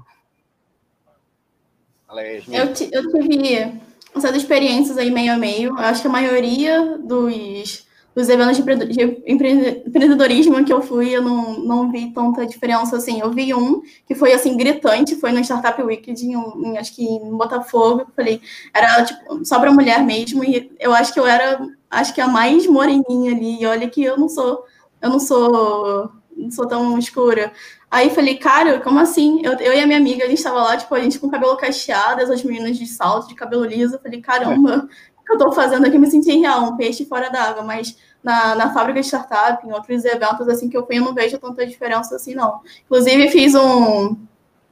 Eu, eu tive essas experiências aí meio a meio. Eu acho que a maioria dos os eventos de empreendedorismo que eu fui, eu não, não vi tanta diferença assim. Eu vi um que foi assim gritante, foi no Startup Weekend, em, em, acho que em Botafogo. Falei, era tipo só para mulher mesmo e eu acho que eu era, acho que a mais moreninha ali. E olha que eu não sou, eu não sou, não sou tão escura. Aí falei, cara, como assim? Eu, eu e a minha amiga, a gente estava lá, tipo, a gente com cabelo cacheado, as meninas de salto, de cabelo liso. Eu falei, caramba, que eu estou fazendo aqui, me senti real, um peixe fora d'água, mas na, na fábrica de startup, em outros eventos assim que eu fui, eu não vejo tanta diferença assim, não. Inclusive, fiz um,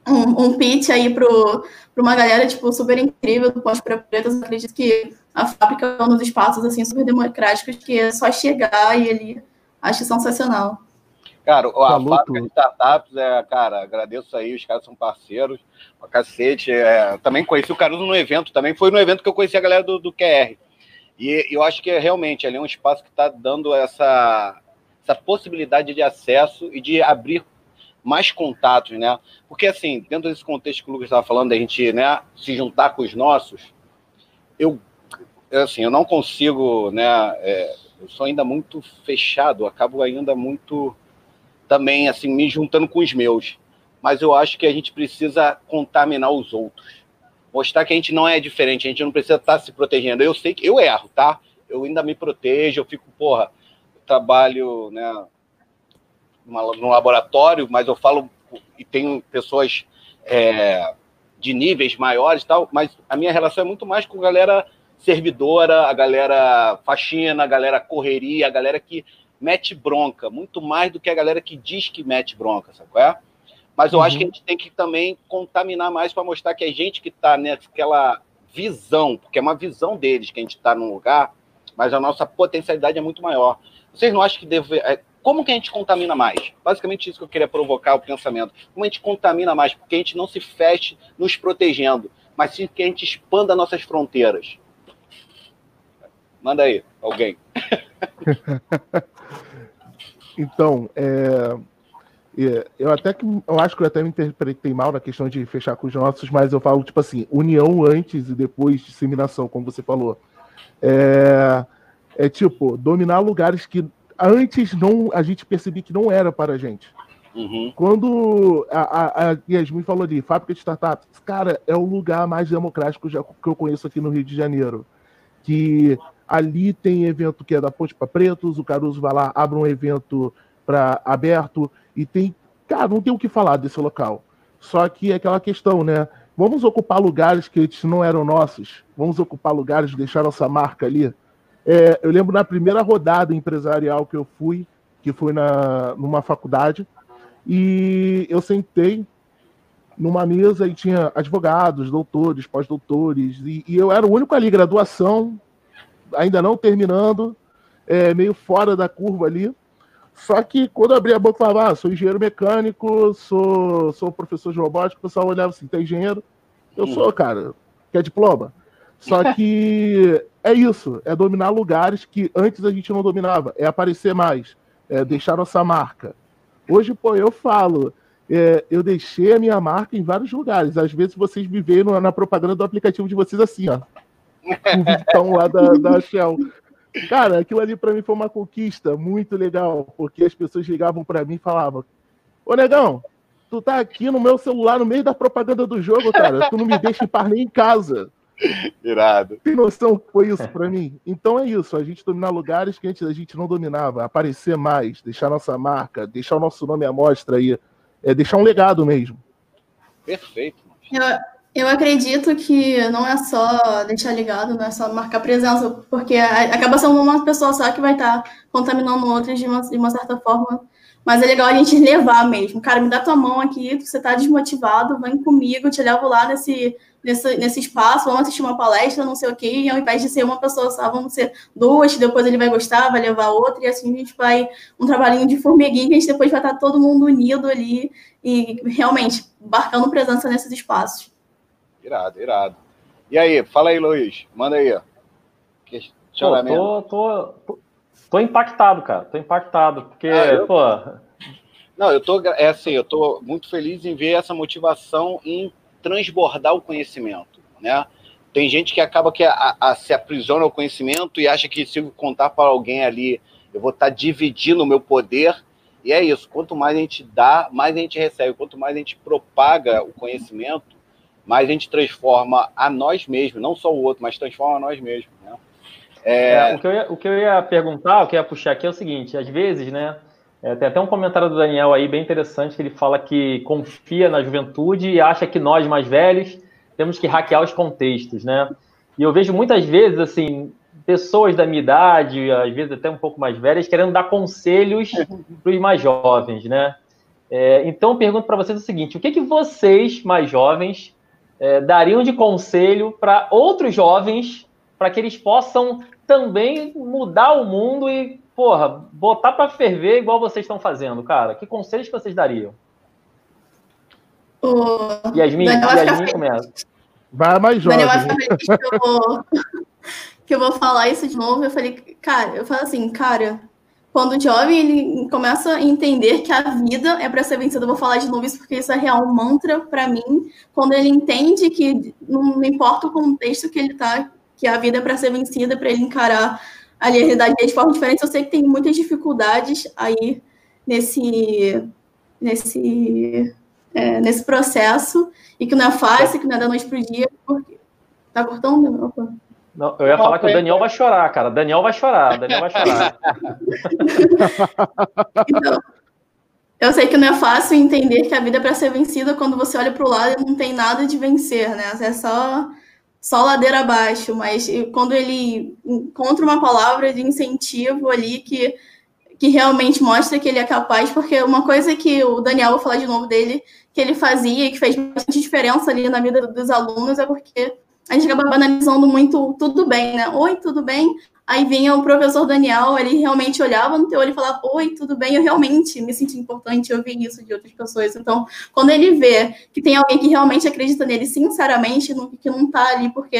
um, um pitch aí para uma galera, tipo, super incrível do para Pretas. Acredito que a fábrica é um dos espaços, assim, super democráticos, que é só chegar e ele acho sensacional. Cara, a Falou fábrica de startups, é, cara, agradeço aí, os caras são parceiros, pra cacete. É, também conheci o Caruso no evento, também foi no evento que eu conheci a galera do, do QR. E eu acho que realmente ali é um espaço que está dando essa, essa possibilidade de acesso e de abrir mais contatos, né? Porque, assim, dentro desse contexto que o Lucas estava falando, da gente né, se juntar com os nossos, eu, assim, eu não consigo, né? É, eu sou ainda muito fechado, acabo ainda muito também assim me juntando com os meus. Mas eu acho que a gente precisa contaminar os outros. Mostrar que a gente não é diferente, a gente não precisa estar se protegendo. Eu sei que eu erro, tá? Eu ainda me protejo, eu fico, porra, eu trabalho, né, no laboratório, mas eu falo e tenho pessoas é, de níveis maiores tal, mas a minha relação é muito mais com a galera servidora, a galera faxina, a galera correria, a galera que mete bronca, muito mais do que a galera que diz que mete bronca, sabe qual é? Mas eu uhum. acho que a gente tem que também contaminar mais para mostrar que a gente que está naquela visão, porque é uma visão deles que a gente está num lugar, mas a nossa potencialidade é muito maior. Vocês não acham que deve. É, como que a gente contamina mais? Basicamente isso que eu queria provocar o pensamento. Como a gente contamina mais? Porque a gente não se feche nos protegendo, mas sim que a gente expanda nossas fronteiras. Manda aí, alguém. Então, é, é, eu até que eu acho que eu até me interpretei mal na questão de fechar com os nossos, mas eu falo tipo assim, união antes e depois disseminação, como você falou. É, é tipo, dominar lugares que antes não a gente percebia que não era para a gente. Uhum. Quando a, a, a, Yasmin falou ali, fábrica de startups, cara, é o lugar mais democrático já, que eu conheço aqui no Rio de Janeiro. Que ali tem evento que é da Ponte para Pretos, o Caruso vai lá, abre um evento para aberto e tem, cara, não tem o que falar desse local. Só que é aquela questão, né? Vamos ocupar lugares que não eram nossos. Vamos ocupar lugares, deixar nossa marca ali. É, eu lembro na primeira rodada empresarial que eu fui, que foi na, numa faculdade, e eu sentei numa mesa e tinha advogados, doutores, pós-doutores, e, e, eu era o único ali, graduação, ainda não terminando, é, meio fora da curva ali. Só que quando eu abri a boca e falava, ah, sou engenheiro mecânico, sou, sou professor de robótica, o pessoal olhava assim, tem engenheiro? Eu sou, cara. Quer diploma? Só que é isso, é dominar lugares que antes a gente não dominava, é aparecer mais, é deixar nossa marca. Hoje, pô, eu falo, é, eu deixei a minha marca em vários lugares. Às vezes vocês me veem na propaganda do aplicativo de vocês assim, ó. O Vitão lá da, da Shell. Cara, aquilo ali para mim foi uma conquista muito legal, porque as pessoas ligavam para mim e falavam: Ô negão, tu tá aqui no meu celular no meio da propaganda do jogo, cara. Tu não me deixa em par nem em casa. Irado. Tem noção que foi isso para mim? Então é isso, a gente dominar lugares que antes a gente não dominava, aparecer mais, deixar nossa marca, deixar o nosso nome à mostra aí, é deixar um legado mesmo. Perfeito. Eu, eu acredito que não é só deixar ligado, não é só marcar presença, porque acaba sendo uma pessoa só que vai estar contaminando outras de uma, de uma certa forma. Mas é legal a gente levar mesmo. Cara, me dá tua mão aqui, você tá desmotivado, vem comigo, te levo lá nesse, nesse, nesse espaço, vamos assistir uma palestra, não sei o quê, e ao invés de ser uma pessoa só, vamos ser duas, depois ele vai gostar, vai levar outra, e assim a gente vai um trabalhinho de formiguinha, que a gente depois vai estar todo mundo unido ali e realmente marcando presença nesses espaços. Irado, irado. E aí, fala aí, Luiz. Manda aí. Pô, tô, tô, tô, tô, impactado, cara. Tô impactado, porque, ah, eu... pô. Não, eu tô. É assim, eu tô muito feliz em ver essa motivação em transbordar o conhecimento, né? Tem gente que acaba que a, a, se aprisiona ao conhecimento e acha que se eu contar para alguém ali, eu vou estar tá dividindo o meu poder. E é isso. Quanto mais a gente dá, mais a gente recebe. Quanto mais a gente propaga o conhecimento, mas a gente transforma a nós mesmos, não só o outro, mas transforma a nós mesmos. Né? É... É, o, que ia, o, que eu ia, perguntar, o que eu ia puxar aqui é o seguinte: às vezes, né? É, tem até um comentário do Daniel aí bem interessante que ele fala que confia na juventude e acha que nós mais velhos temos que hackear os contextos, né? E eu vejo muitas vezes assim pessoas da minha idade, às vezes até um pouco mais velhas, querendo dar conselhos para os mais jovens, né? É, então, eu pergunto para vocês o seguinte: o que, que vocês, mais jovens, é, dariam de conselho para outros jovens para que eles possam também mudar o mundo e, porra, botar para ferver igual vocês estão fazendo, cara? Que conselhos que vocês dariam? O... Yasmin, Yasmin começa. Vai mais jovem. Daniel que eu, vou, que eu vou falar isso de novo. Eu falei, cara, eu falo assim, cara, quando o jovem ele começa a entender que a vida é para ser vencida, eu vou falar de novo isso porque isso é real um mantra para mim. Quando ele entende que não importa o contexto que ele está, que a vida é para ser vencida, para ele encarar a realidade de forma diferente. Eu sei que tem muitas dificuldades aí nesse nesse é, nesse processo e que não é fácil, que não é da noite para o dia. Porque... Tá cortando? Opa. Não, eu ia falar que o Daniel vai chorar, cara. Daniel vai chorar, Daniel vai chorar. então, eu sei que não é fácil entender que a vida é para ser vencida quando você olha para o lado e não tem nada de vencer, né? É só, só ladeira abaixo. Mas quando ele encontra uma palavra de incentivo ali que, que realmente mostra que ele é capaz, porque uma coisa que o Daniel, vou falar de novo dele, que ele fazia e que fez bastante diferença ali na vida dos alunos é porque a gente acaba banalizando muito tudo bem, né? Oi, tudo bem? Aí vinha o professor Daniel, ele realmente olhava no teu olho e falava, oi, tudo bem? Eu realmente me senti importante ouvir isso de outras pessoas. Então, quando ele vê que tem alguém que realmente acredita nele sinceramente, que não tá ali porque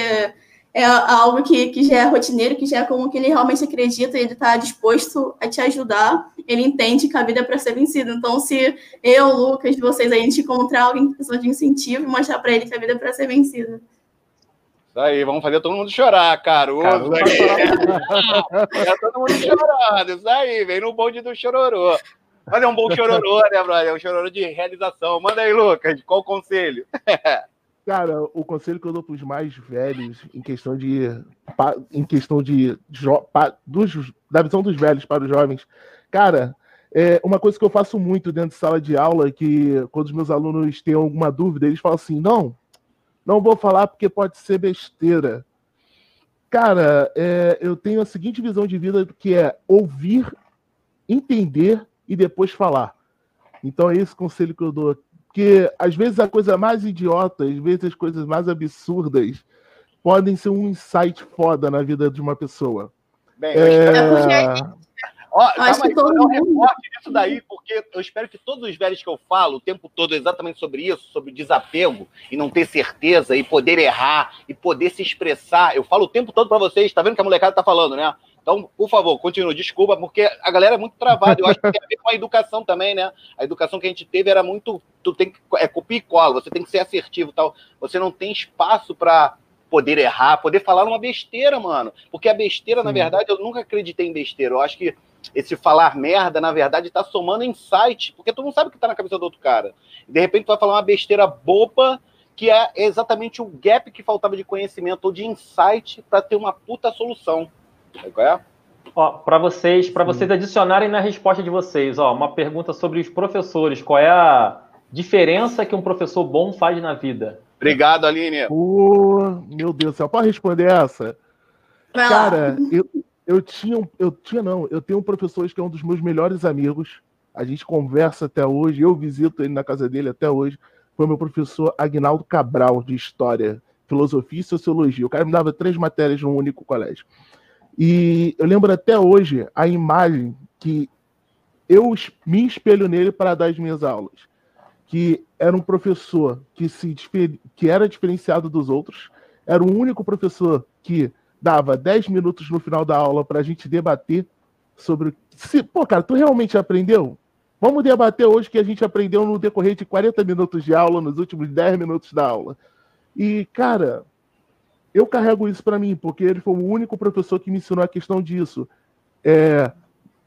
é algo que, que já é rotineiro, que já é como que ele realmente acredita e ele está disposto a te ajudar, ele entende que a vida é para ser vencida. Então, se eu, Lucas, vocês a gente encontrar alguém que precisa de incentivo mostrar para ele que a vida é para ser vencida. Isso aí, vamos fazer todo mundo chorar, Caruso. Caruso é, todo mundo chorando, isso aí, vem no bonde do chororô. Mas é um bom chororô, né, brother? É um chororô de realização. Manda aí, Lucas, qual o conselho? Cara, o conselho que eu dou para os mais velhos em questão de em questão de dos, da visão dos velhos para os jovens, cara, é uma coisa que eu faço muito dentro de sala de aula que quando os meus alunos têm alguma dúvida, eles falam assim: "Não, não vou falar porque pode ser besteira". Cara, é, eu tenho a seguinte visão de vida que é ouvir, entender e depois falar. Então é esse conselho que eu dou porque às vezes a coisa mais idiota, às vezes as coisas mais absurdas podem ser um insight foda na vida de uma pessoa. Bem, é... é Ó, acho que todo um recorte disso daí, porque eu espero que todos os velhos que eu falo o tempo todo exatamente sobre isso, sobre desapego e não ter certeza e poder errar e poder se expressar. Eu falo o tempo todo para vocês, tá vendo que a molecada tá falando, né? Então, por favor, continue. Desculpa, porque a galera é muito travada. Eu acho que tem a ver com a educação também, né? A educação que a gente teve era muito. Tu tem que. É copia e cola, você tem que ser assertivo tal. Você não tem espaço para poder errar, poder falar uma besteira, mano. Porque a besteira, na verdade, eu nunca acreditei em besteira. Eu acho que esse falar merda, na verdade, tá somando insight, porque tu não sabe o que tá na cabeça do outro cara. De repente, tu vai falar uma besteira boba que é exatamente o gap que faltava de conhecimento ou de insight para ter uma puta solução. Qual é? Ó, para vocês, para vocês adicionarem na resposta de vocês, ó, uma pergunta sobre os professores. Qual é a diferença que um professor bom faz na vida? Obrigado, Aline. Oh, meu Deus do céu, pode responder essa? Cara, eu, eu tinha, eu tinha não, eu tenho um professor que é um dos meus melhores amigos. A gente conversa até hoje, eu visito ele na casa dele até hoje. Foi meu professor Agnaldo Cabral de História, Filosofia e Sociologia. O cara me dava três matérias num único colégio. E eu lembro até hoje a imagem que eu me espelho nele para dar as minhas aulas, que era um professor que se que era diferenciado dos outros, era o único professor que dava 10 minutos no final da aula para a gente debater sobre se, pô, cara, tu realmente aprendeu? Vamos debater hoje que a gente aprendeu no decorrer de 40 minutos de aula, nos últimos 10 minutos da aula. E, cara, eu carrego isso para mim, porque ele foi o único professor que me ensinou a questão disso. É,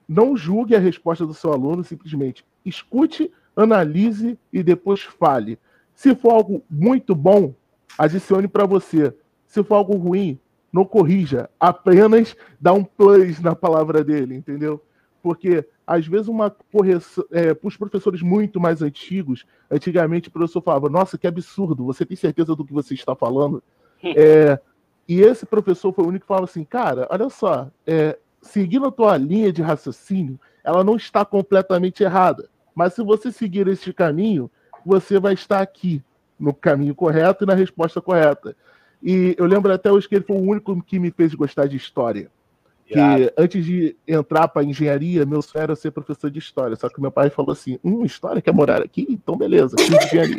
não julgue a resposta do seu aluno, simplesmente escute, analise e depois fale. Se for algo muito bom, adicione para você. Se for algo ruim, não corrija, apenas dá um plus na palavra dele, entendeu? Porque às vezes uma correção, é, para os professores muito mais antigos, antigamente o professor falava: Nossa, que absurdo, você tem certeza do que você está falando? É, e esse professor foi o único que falava assim, cara, olha só, é, seguindo a tua linha de raciocínio, ela não está completamente errada. Mas se você seguir este caminho, você vai estar aqui, no caminho correto e na resposta correta. E eu lembro até hoje que ele foi o único que me fez gostar de história. Que antes de entrar para engenharia, meu sonho era ser professor de história. Só que meu pai falou assim: hum, história quer morar aqui? Então beleza, fiz engenharia.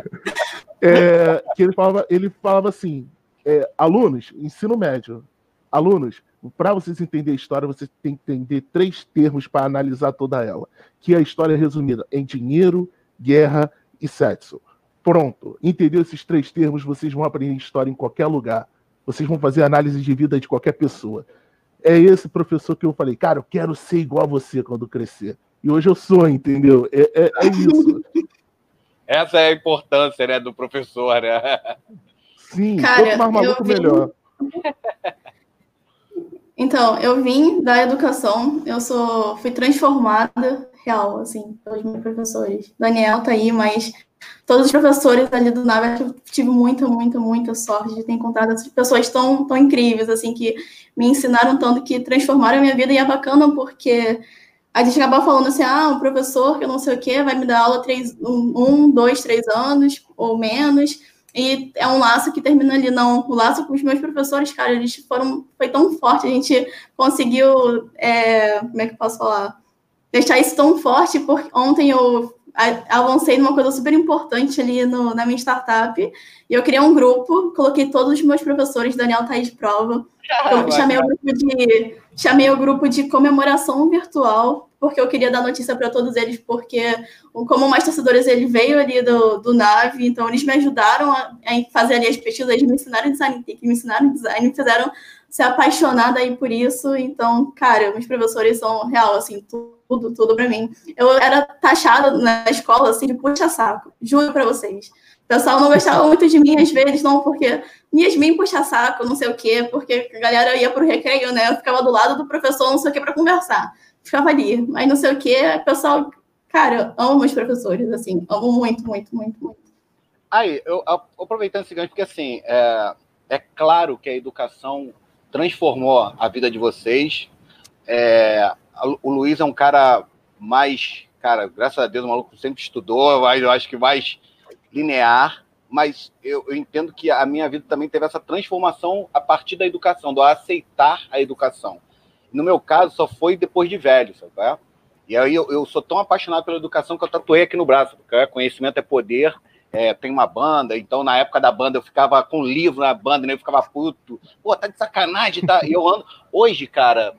é, que ele falava, ele falava assim: é, alunos, ensino médio, alunos, para vocês entenderem a história, vocês têm que entender três termos para analisar toda ela, que é a história resumida em dinheiro, guerra e sexo. Pronto, entendeu esses três termos, vocês vão aprender história em qualquer lugar. Vocês vão fazer análise de vida de qualquer pessoa. É esse professor que eu falei, cara, eu quero ser igual a você quando crescer. E hoje eu sou, entendeu? É, é, é isso. Essa é a importância, né, do professor, né? Sim, Cara, quanto mais maluco, vim... melhor. Então, eu vim da educação, eu sou, fui transformada, real, assim, pelos meus professores. Daniel tá aí, mas todos os professores ali do NAVE, eu tive muita, muita, muita sorte de ter encontrado essas pessoas tão, tão incríveis, assim, que me ensinaram tanto, que transformaram a minha vida, e é bacana porque a gente acaba falando assim, ah, um professor que eu não sei o quê vai me dar aula três, um, um, dois, três anos ou menos, e é um laço que termina ali. Não, o laço com os meus professores, cara, eles foram, foi tão forte, a gente conseguiu, é, como é que eu posso falar? Deixar isso tão forte, porque ontem eu avancei numa coisa super importante ali no, na minha startup, e eu criei um grupo, coloquei todos os meus professores, Daniel tá aí de prova, eu chamei o grupo de chamei o grupo de comemoração virtual porque eu queria dar notícia para todos eles porque como mais torcedores ele veio ali do, do nave então eles me ajudaram a, a fazer ali as pesquisas eles me ensinaram design me ensinaram design me fizeram ser apaixonada aí por isso. Então cara meus professores são real assim tudo, tudo para mim. Eu era taxada na escola, assim, de puxa-saco, juro para vocês. O pessoal não gostava muito de mim às vezes, não porque Yasmin puxa-saco, não sei o quê, porque a galera ia pro recreio, né? Eu ficava do lado do professor, não sei o quê, para conversar. Ficava ali, mas não sei o quê, o pessoal, cara, eu amo os professores, assim, amo muito, muito, muito, muito. Aí, eu, aproveitando esse gancho, porque assim, é, é claro que a educação transformou a vida de vocês. É, o Luiz é um cara mais, cara, graças a Deus, o maluco sempre estudou, mas eu acho que mais linear. Mas eu, eu entendo que a minha vida também teve essa transformação a partir da educação, do aceitar a educação. No meu caso, só foi depois de velho, sabe? É? E aí eu, eu, sou tão apaixonado pela educação que eu tatuei aqui no braço, porque conhecimento é poder é, tem uma banda, então na época da banda eu ficava com livro na banda, né? Eu ficava puto. Pô, tá de sacanagem, tá? E eu ando. Hoje, cara,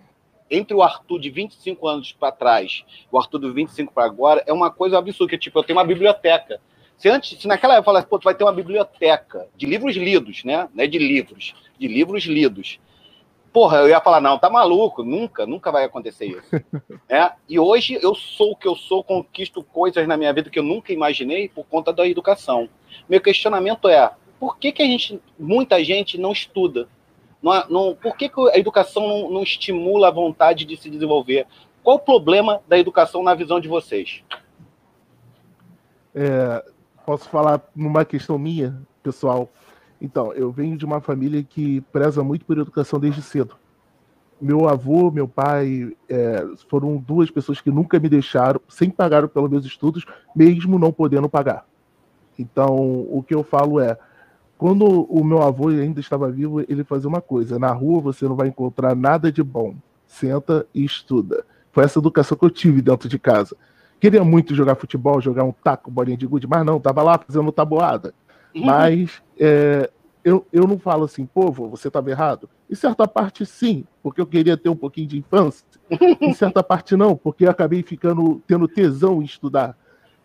entre o Arthur de 25 anos para trás e o Arthur de 25 para agora, é uma coisa absurda. Que, tipo, eu tenho uma biblioteca. Se, antes, se naquela época eu falasse, pô, tu vai ter uma biblioteca de livros lidos, né? Não é de livros, de livros lidos porra, eu ia falar, não, tá maluco, nunca, nunca vai acontecer isso. é? E hoje eu sou o que eu sou, conquisto coisas na minha vida que eu nunca imaginei por conta da educação. Meu questionamento é, por que, que a gente, muita gente não estuda? Não, não, por que, que a educação não, não estimula a vontade de se desenvolver? Qual o problema da educação na visão de vocês? É, posso falar numa questão minha, pessoal? Então, eu venho de uma família que preza muito por educação desde cedo. Meu avô, meu pai, é, foram duas pessoas que nunca me deixaram, sempre pagaram pelos meus estudos, mesmo não podendo pagar. Então, o que eu falo é, quando o meu avô ainda estava vivo, ele fazia uma coisa: na rua você não vai encontrar nada de bom. Senta e estuda. Foi essa educação que eu tive dentro de casa. Queria muito jogar futebol, jogar um taco, bolinha de gude, mas não, tava lá fazendo tabuada. Uhum. Mas é, eu, eu não falo assim, povo, você estava errado. Em certa parte, sim, porque eu queria ter um pouquinho de infância. em certa parte, não, porque eu acabei ficando tendo tesão em estudar.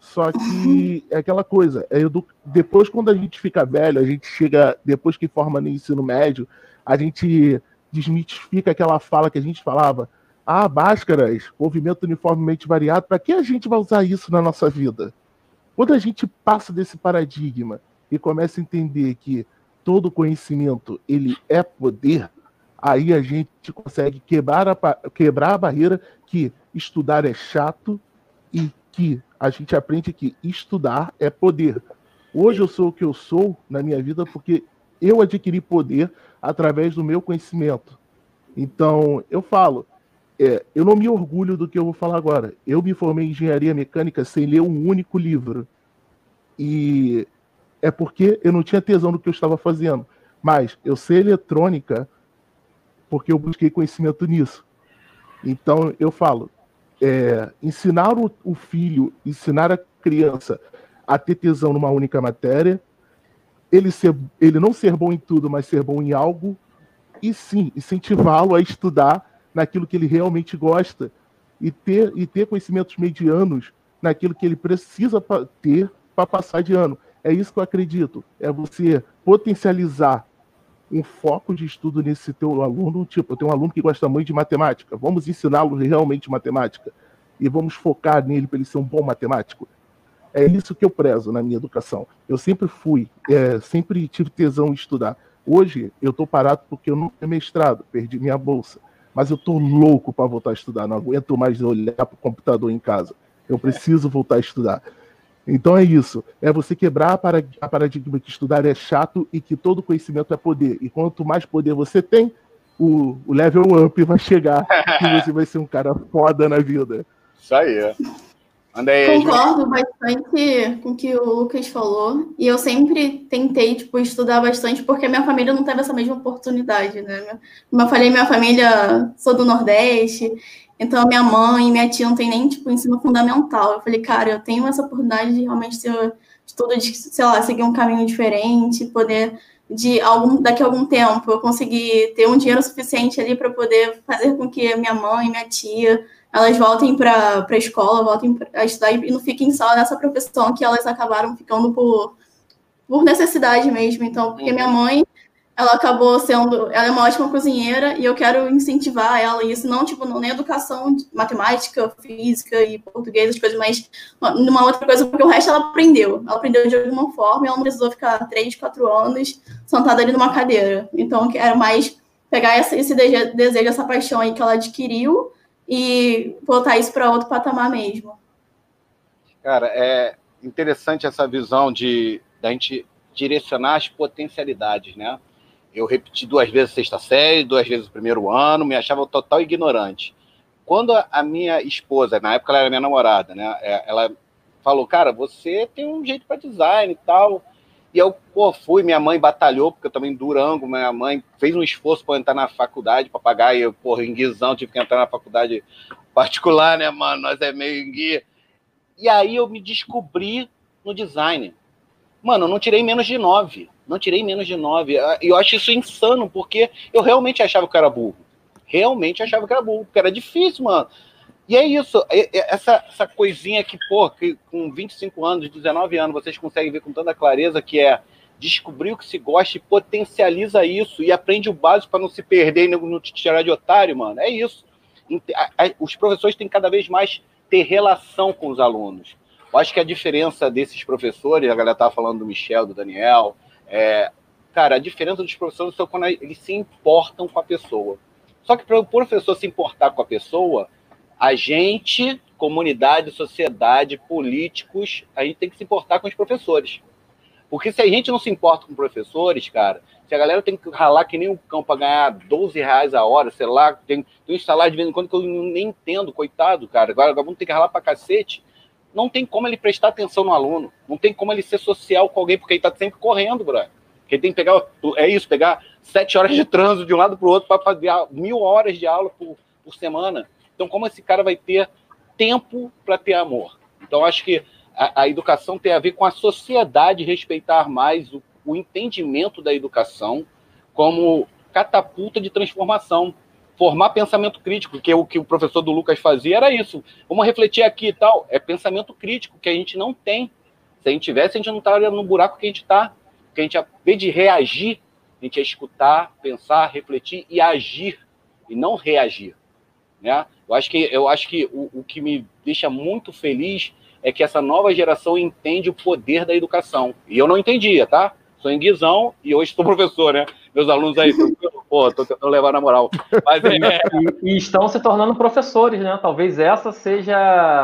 Só que é aquela coisa, é edu... depois quando a gente fica velho, a gente chega, depois que forma no ensino médio, a gente desmitifica aquela fala que a gente falava. Ah, máscaras, movimento uniformemente variado, para que a gente vai usar isso na nossa vida? Quando a gente passa desse paradigma e começa a entender que todo conhecimento ele é poder, aí a gente consegue quebrar a, quebrar a barreira que estudar é chato e que a gente aprende que estudar é poder. Hoje eu sou o que eu sou na minha vida porque eu adquiri poder através do meu conhecimento. Então, eu falo, é, eu não me orgulho do que eu vou falar agora. Eu me formei em engenharia mecânica sem ler um único livro. E é porque eu não tinha tesão no que eu estava fazendo. Mas eu sei eletrônica porque eu busquei conhecimento nisso. Então eu falo, é, ensinar o, o, filho, ensinar a criança a ter tesão numa única matéria, ele, ser, ele não ser bom em tudo, mas ser bom em algo, e sim, incentivá-lo a estudar naquilo que ele realmente gosta e ter, e ter conhecimentos medianos naquilo que ele precisa ter para passar de ano. É isso que eu acredito. É você potencializar um foco de estudo nesse teu aluno. Tipo, eu tenho um aluno que gosta muito de matemática. Vamos ensiná-lo realmente matemática. E vamos focar nele para ele ser um bom matemático. É isso que eu prezo na minha educação. Eu sempre fui, é, sempre tive tesão em estudar. Hoje eu estou parado porque eu não tenho mestrado, perdi minha bolsa. Mas eu estou louco para voltar a estudar. Não aguento mais olhar para o computador em casa. Eu preciso voltar a estudar. Então é isso. É você quebrar a paradigma que estudar é chato e que todo conhecimento é poder. E quanto mais poder você tem, o, o level up vai chegar e você vai ser um cara foda na vida. Isso aí. Aí, Concordo bastante com o que o Lucas falou. E eu sempre tentei, tipo, estudar bastante, porque minha família não teve essa mesma oportunidade, né? Como eu falei, minha família, sou do Nordeste, então, minha mãe e minha tia não tem nem, tipo, ensino fundamental. Eu falei, cara, eu tenho essa oportunidade de realmente ter estudo de, sei lá, seguir um caminho diferente, poder, de algum, daqui a algum tempo, eu conseguir ter um dinheiro suficiente ali para poder fazer com que minha mãe e minha tia, elas voltem para a escola, voltem a estudar e não fiquem só nessa profissão que elas acabaram ficando por, por necessidade mesmo. Então, porque minha mãe ela acabou sendo. Ela é uma ótima cozinheira e eu quero incentivar ela, isso não, tipo, não nem educação matemática, física e português, as coisas, mas numa outra coisa, porque o resto ela aprendeu. Ela aprendeu de alguma forma e ela não precisou ficar três, quatro anos sentada ali numa cadeira. Então, quero mais pegar esse desejo, essa paixão aí que ela adquiriu e botar isso para outro patamar mesmo. Cara, é interessante essa visão de da gente direcionar as potencialidades, né? Eu repeti duas vezes a sexta série, duas vezes o primeiro ano, me achava total ignorante. Quando a minha esposa, na época ela era minha namorada, né? É, ela falou, cara, você tem um jeito para design e tal. E eu, pô, fui, minha mãe batalhou, porque eu também Durango, minha mãe fez um esforço para entrar na faculdade, para pagar, e eu, porra, em Guizão, tive que entrar na faculdade particular, né, mano? Nós é meio em guia. E aí eu me descobri no design. Mano, eu não tirei menos de nove. Não tirei menos de nove. Ah, e eu acho isso insano, porque eu realmente achava que era burro. Realmente achava que era burro, porque era difícil, mano. E é isso, essa, essa coisinha que, pô, que com 25 anos, 19 anos, vocês conseguem ver com tanta clareza que é descobrir o que se gosta e potencializa isso e aprende o básico para não se perder e não te tirar de otário, mano. É isso. Os professores têm cada vez mais ter relação com os alunos. Eu acho que a diferença desses professores, a galera estava falando do Michel, do Daniel, é, cara, a diferença dos professores é quando eles se importam com a pessoa. Só que para o professor se importar com a pessoa, a gente, comunidade, sociedade, políticos, a gente tem que se importar com os professores. Porque se a gente não se importa com professores, cara, se a galera tem que ralar que nem um cão para ganhar 12 reais a hora, sei lá, tem, tem um salário de vez em quando que eu nem entendo, coitado, cara. Agora vamos ter que ralar para cacete não tem como ele prestar atenção no aluno, não tem como ele ser social com alguém, porque ele está sempre correndo, brother. Porque ele tem que pegar, é isso, pegar sete horas de trânsito de um lado para o outro para fazer mil horas de aula por, por semana. Então, como esse cara vai ter tempo para ter amor? Então, acho que a, a, educação tem a ver com a sociedade respeitar mais o, o entendimento da educação como catapulta de transformação formar pensamento crítico, que é o que o professor do Lucas fazia era isso. Vamos refletir aqui e tal. É pensamento crítico que a gente não tem. Se a gente tivesse, a gente não estaria no buraco que a gente está. Que a gente, ao invés de reagir, a gente ia escutar, pensar, refletir e agir, e não reagir. Né? Eu acho que, eu acho que o, o que me deixa muito feliz é que essa nova geração entende o poder da educação. E eu não entendia, tá? Sou em Guizão e hoje sou professor, né? Meus alunos aí, pô, tô tentando levar na moral. Mas, é... e, e, estão se tornando professores, né? Talvez essa seja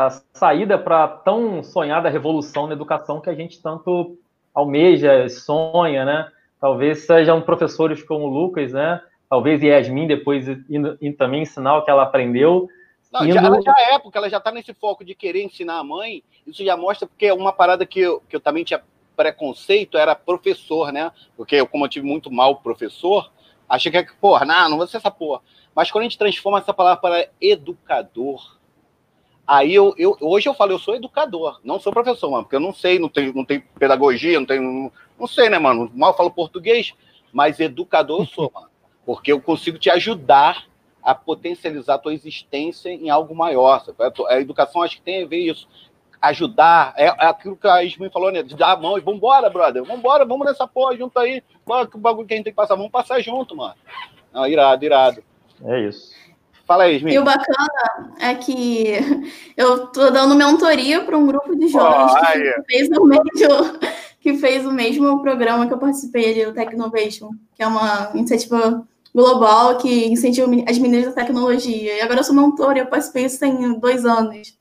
a saída para tão sonhada revolução na educação que a gente tanto almeja, sonha, né? Talvez sejam professores como o Lucas, né? Talvez Yasmin depois indo, indo também ensinar o que ela aprendeu. Não, indo... já, ela já é, porque ela já está nesse foco de querer ensinar a mãe. Isso já mostra, porque é uma parada que eu, que eu também tinha preconceito era professor, né? Porque eu, como eu tive muito mal professor, achei que, porra, não, não vou ser essa porra. Mas quando a gente transforma essa palavra para educador, aí eu, eu hoje eu falo, eu sou educador, não sou professor, mano, porque eu não sei, não tenho, não tenho pedagogia, não tenho, não, não sei, né, mano? Mal falo português, mas educador eu sou, mano. Porque eu consigo te ajudar a potencializar a tua existência em algo maior. A educação acho que tem a ver isso ajudar. É, é aquilo que a Ismin falou, né? De dar a mão e vambora, brother. Vambora, vamos nessa porra junto aí. Bora, que o bagulho que a gente tem que passar, vamos passar junto, mano. Não, irado, irado. É isso. Fala aí, Ismin. E o bacana é que eu tô dando mentoria para um grupo de jovens oh, que, fez o mesmo, que fez o mesmo programa que eu participei ali, o Technovation, que é uma iniciativa global que incentiva as meninas da tecnologia. E agora eu sou mentora, eu participei isso tem dois anos.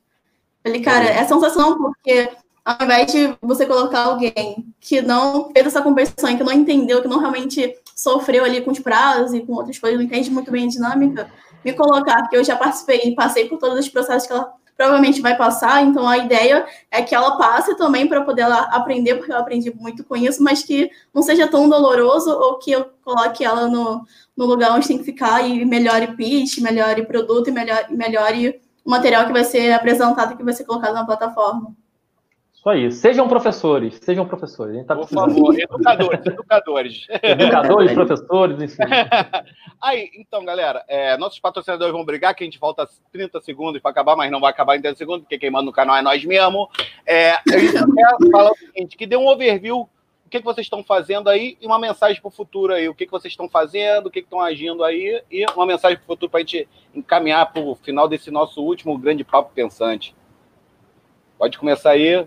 Falei, cara, é sensação porque ao invés de você colocar alguém que não fez essa conversão, que não entendeu, que não realmente sofreu ali com os prazos e com outras coisas, não entende muito bem a dinâmica, me colocar, porque eu já participei e passei por todos os processos que ela provavelmente vai passar, então a ideia é que ela passe também para poder ela aprender, porque eu aprendi muito com isso, mas que não seja tão doloroso ou que eu coloque ela no, no lugar onde tem que ficar e melhore pitch, melhore produto e melhore, melhore o material que vai ser apresentado e que vai ser colocado na plataforma. Isso aí. Sejam professores, sejam professores. A gente tá Por favor, educadores, educadores. Educadores, professores, enfim. Aí, então, galera, é, nossos patrocinadores vão brigar, que a gente volta 30 segundos para acabar, mas não vai acabar em 30 segundos, porque quem manda no canal é nós mesmo. É, a gente quer falar o seguinte, que dê um overview que, que vocês estão fazendo aí e uma mensagem para o futuro aí. O que, que vocês estão fazendo, o que, que estão agindo aí e uma mensagem para o futuro para a gente encaminhar para o final desse nosso último grande papo pensante. Pode começar aí.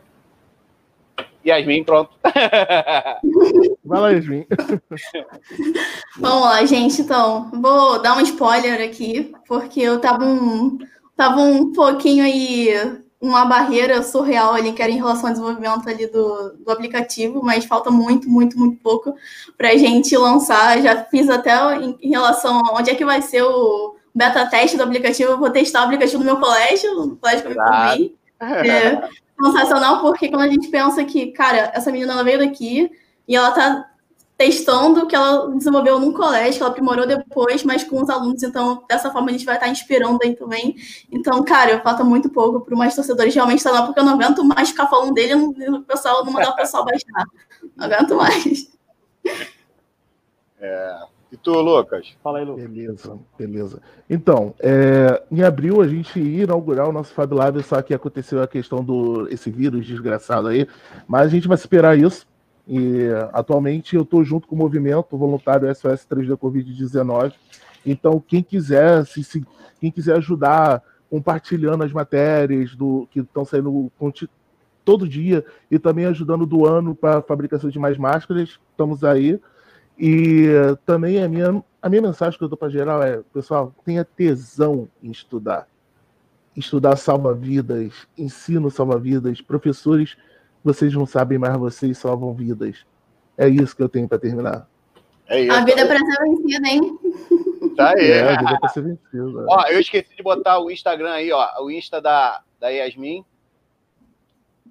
Yasmin, pronto. Vai lá, Yasmin. Vamos lá, gente. Então, vou dar um spoiler aqui, porque eu tava um, tava um pouquinho aí, uma barreira surreal ali, que era em relação ao desenvolvimento ali do, do aplicativo, mas falta muito, muito, muito pouco para a gente lançar. Já fiz até em, em relação a onde é que vai ser o beta teste do aplicativo. Eu vou testar o aplicativo do meu colégio, no colégio que eu me formei. É, sensacional, porque quando a gente pensa que, cara, essa menina ela veio daqui e ela tá testando o que ela desenvolveu num colégio, que ela aprimorou depois, mas com os alunos, então dessa forma a gente vai estar inspirando aí também. Então, cara, falta muito pouco para mais torcedores realmente estar lá, porque eu não aguento mais ficar falando dele e o pessoal não mandar o pessoal baixar. Não aguento mais. É. E tu, Lucas? Fala aí, Lucas. Beleza, beleza. Então, é, em abril a gente ia inaugurar o nosso Fab Lab, só que aconteceu a questão do esse vírus desgraçado aí, mas a gente vai esperar isso. E atualmente eu estou junto com o movimento voluntário SOS 3D Covid-19. Então, quem quiser, se, se, quem quiser ajudar compartilhando as matérias do que estão saindo todo dia e também ajudando doando para a fabricação de mais máscaras, estamos aí. E também a minha, a minha mensagem que eu dou para geral é, pessoal, tenha tesão em estudar. Estudar salva vidas, ensino salva vidas, professores, vocês não sabem, mas vocês salvam vidas. É isso que eu tenho para terminar. É isso. A vida é para ser vencida, hein? Tá aí. É, a vida é para ser vencida. Ó, eu esqueci de botar o Instagram aí, ó, o Insta da, da Yasmin.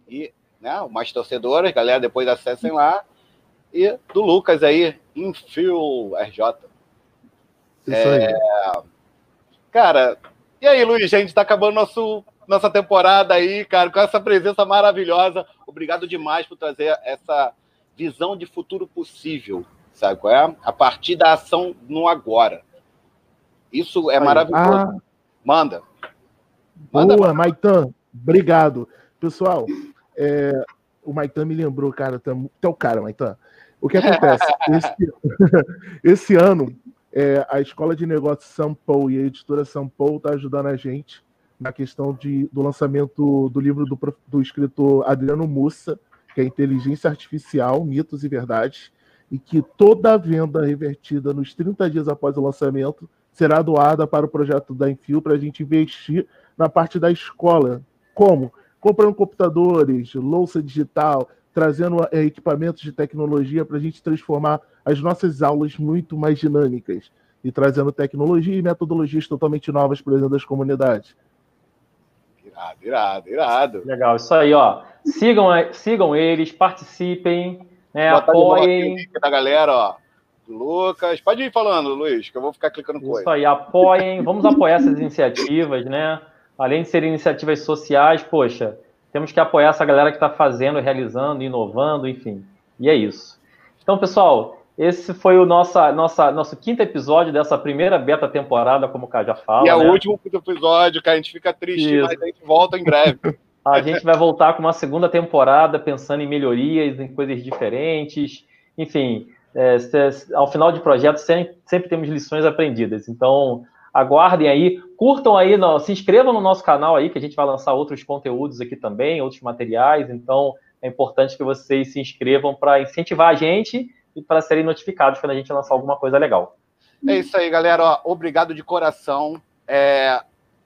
E, né, o Mais Torcedoras, galera, depois acessem lá e do Lucas aí, Infil RJ. Isso é... aí. Cara, e aí, Luiz, a gente está acabando nosso, nossa temporada aí, cara, com essa presença maravilhosa. Obrigado demais por trazer essa visão de futuro possível, sabe qual é? A partir da ação no agora. Isso é aí. maravilhoso. Ah, Manda. Manda. Boa, Maitan. Obrigado. Pessoal, é, o Maitan me lembrou, cara, até o cara, Maitan. O que acontece? esse, esse, ano, é, a Escola de Negócios São Paulo e a editora São Paulo está ajudando a gente na questão de, do lançamento do livro do, do escritor Adriano Mussa, que é Inteligência Artificial, Mitos e Verdades, e que toda a venda revertida nos 30 dias após o lançamento será doada para o projeto da Enfio para a gente investir na parte da escola. Como? Comprando computadores, louça digital, trazendo é, equipamentos de tecnologia para a gente transformar as nossas aulas muito mais dinâmicas e trazendo tecnologia e metodologias totalmente novas para dentro das comunidades. Irado, irado, irado. Legal, isso aí, ó. Sigam, sigam eles, participem, né, apoiem. Da galera, ó. Lucas, pode ir falando, Luiz, que eu vou ficar clicando coisa. Isso aí, apoiem, vamos apoiar essas iniciativas, né? Além de serem iniciativas sociais, poxa, temos que apoiar essa galera que está fazendo, realizando, inovando, enfim. E é isso. Então, pessoal, esse foi o nossa, nossa, nosso quinto episódio dessa primeira beta temporada, como o Cá já fala. E é né? o último episódio, cara. A gente fica triste, isso. mas a gente volta em breve. a gente vai voltar com uma segunda temporada, pensando em melhorias, em coisas diferentes. Enfim, é, ao final de projeto, sempre, sempre temos lições aprendidas. Então, aguardem aí, curtam aí, se inscrevam no nosso canal aí, que a gente vai lançar outros conteúdos aqui também, outros materiais, então é importante que vocês se inscrevam para incentivar a gente e para serem notificados quando a gente lançar alguma coisa legal. É isso aí, galera. Ó, obrigado de coração. É,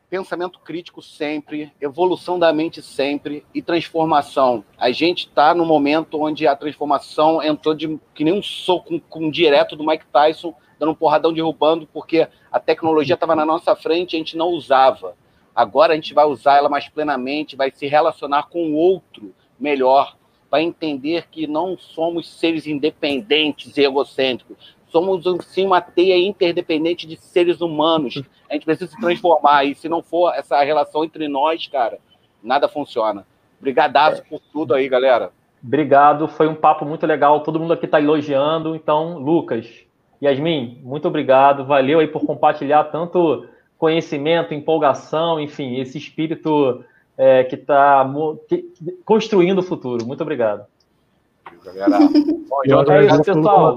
pensamento crítico sempre, evolução da mente sempre e transformação. A gente está no momento onde a transformação entrou de que nem um soco com, direto do Mike Tyson dando um porradão derrubando, porque a tecnologia estava na nossa frente e a gente não usava. Agora a gente vai usar ela mais plenamente, vai se relacionar com o outro melhor, vai entender que não somos seres independentes e egocêntricos, somos sim uma teia interdependente de seres humanos. A gente precisa se transformar e se não for essa relação entre nós, cara, nada funciona. Obrigadaço por tudo aí, galera. Obrigado, foi um papo muito legal. Todo mundo aqui está elogiando. Então, Lucas, Yasmin, muito obrigado. Valeu aí por compartilhar tanto conhecimento, empolgação, enfim, esse espírito é, que está construindo o futuro. Muito obrigado. galera. Bom, é isso, pessoal.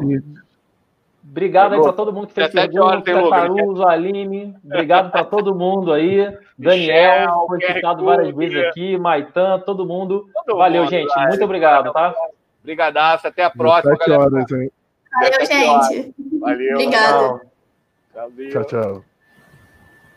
Obrigado aí para todo mundo que fez 17 horas, pergunta, hein, Lucas? Caruso, Aline. Obrigado para todo mundo aí. Daniel, foi citado várias vezes aqui, Maitan, todo mundo. todo Valeu, mundo, gente. vai. Muito obrigado, tá? Brigadaço, até a próxima, 17 galera. horas, hein? Valeu, 17 horas. gente. Valeu. Obrigada. Tchau. Tchau, tchau.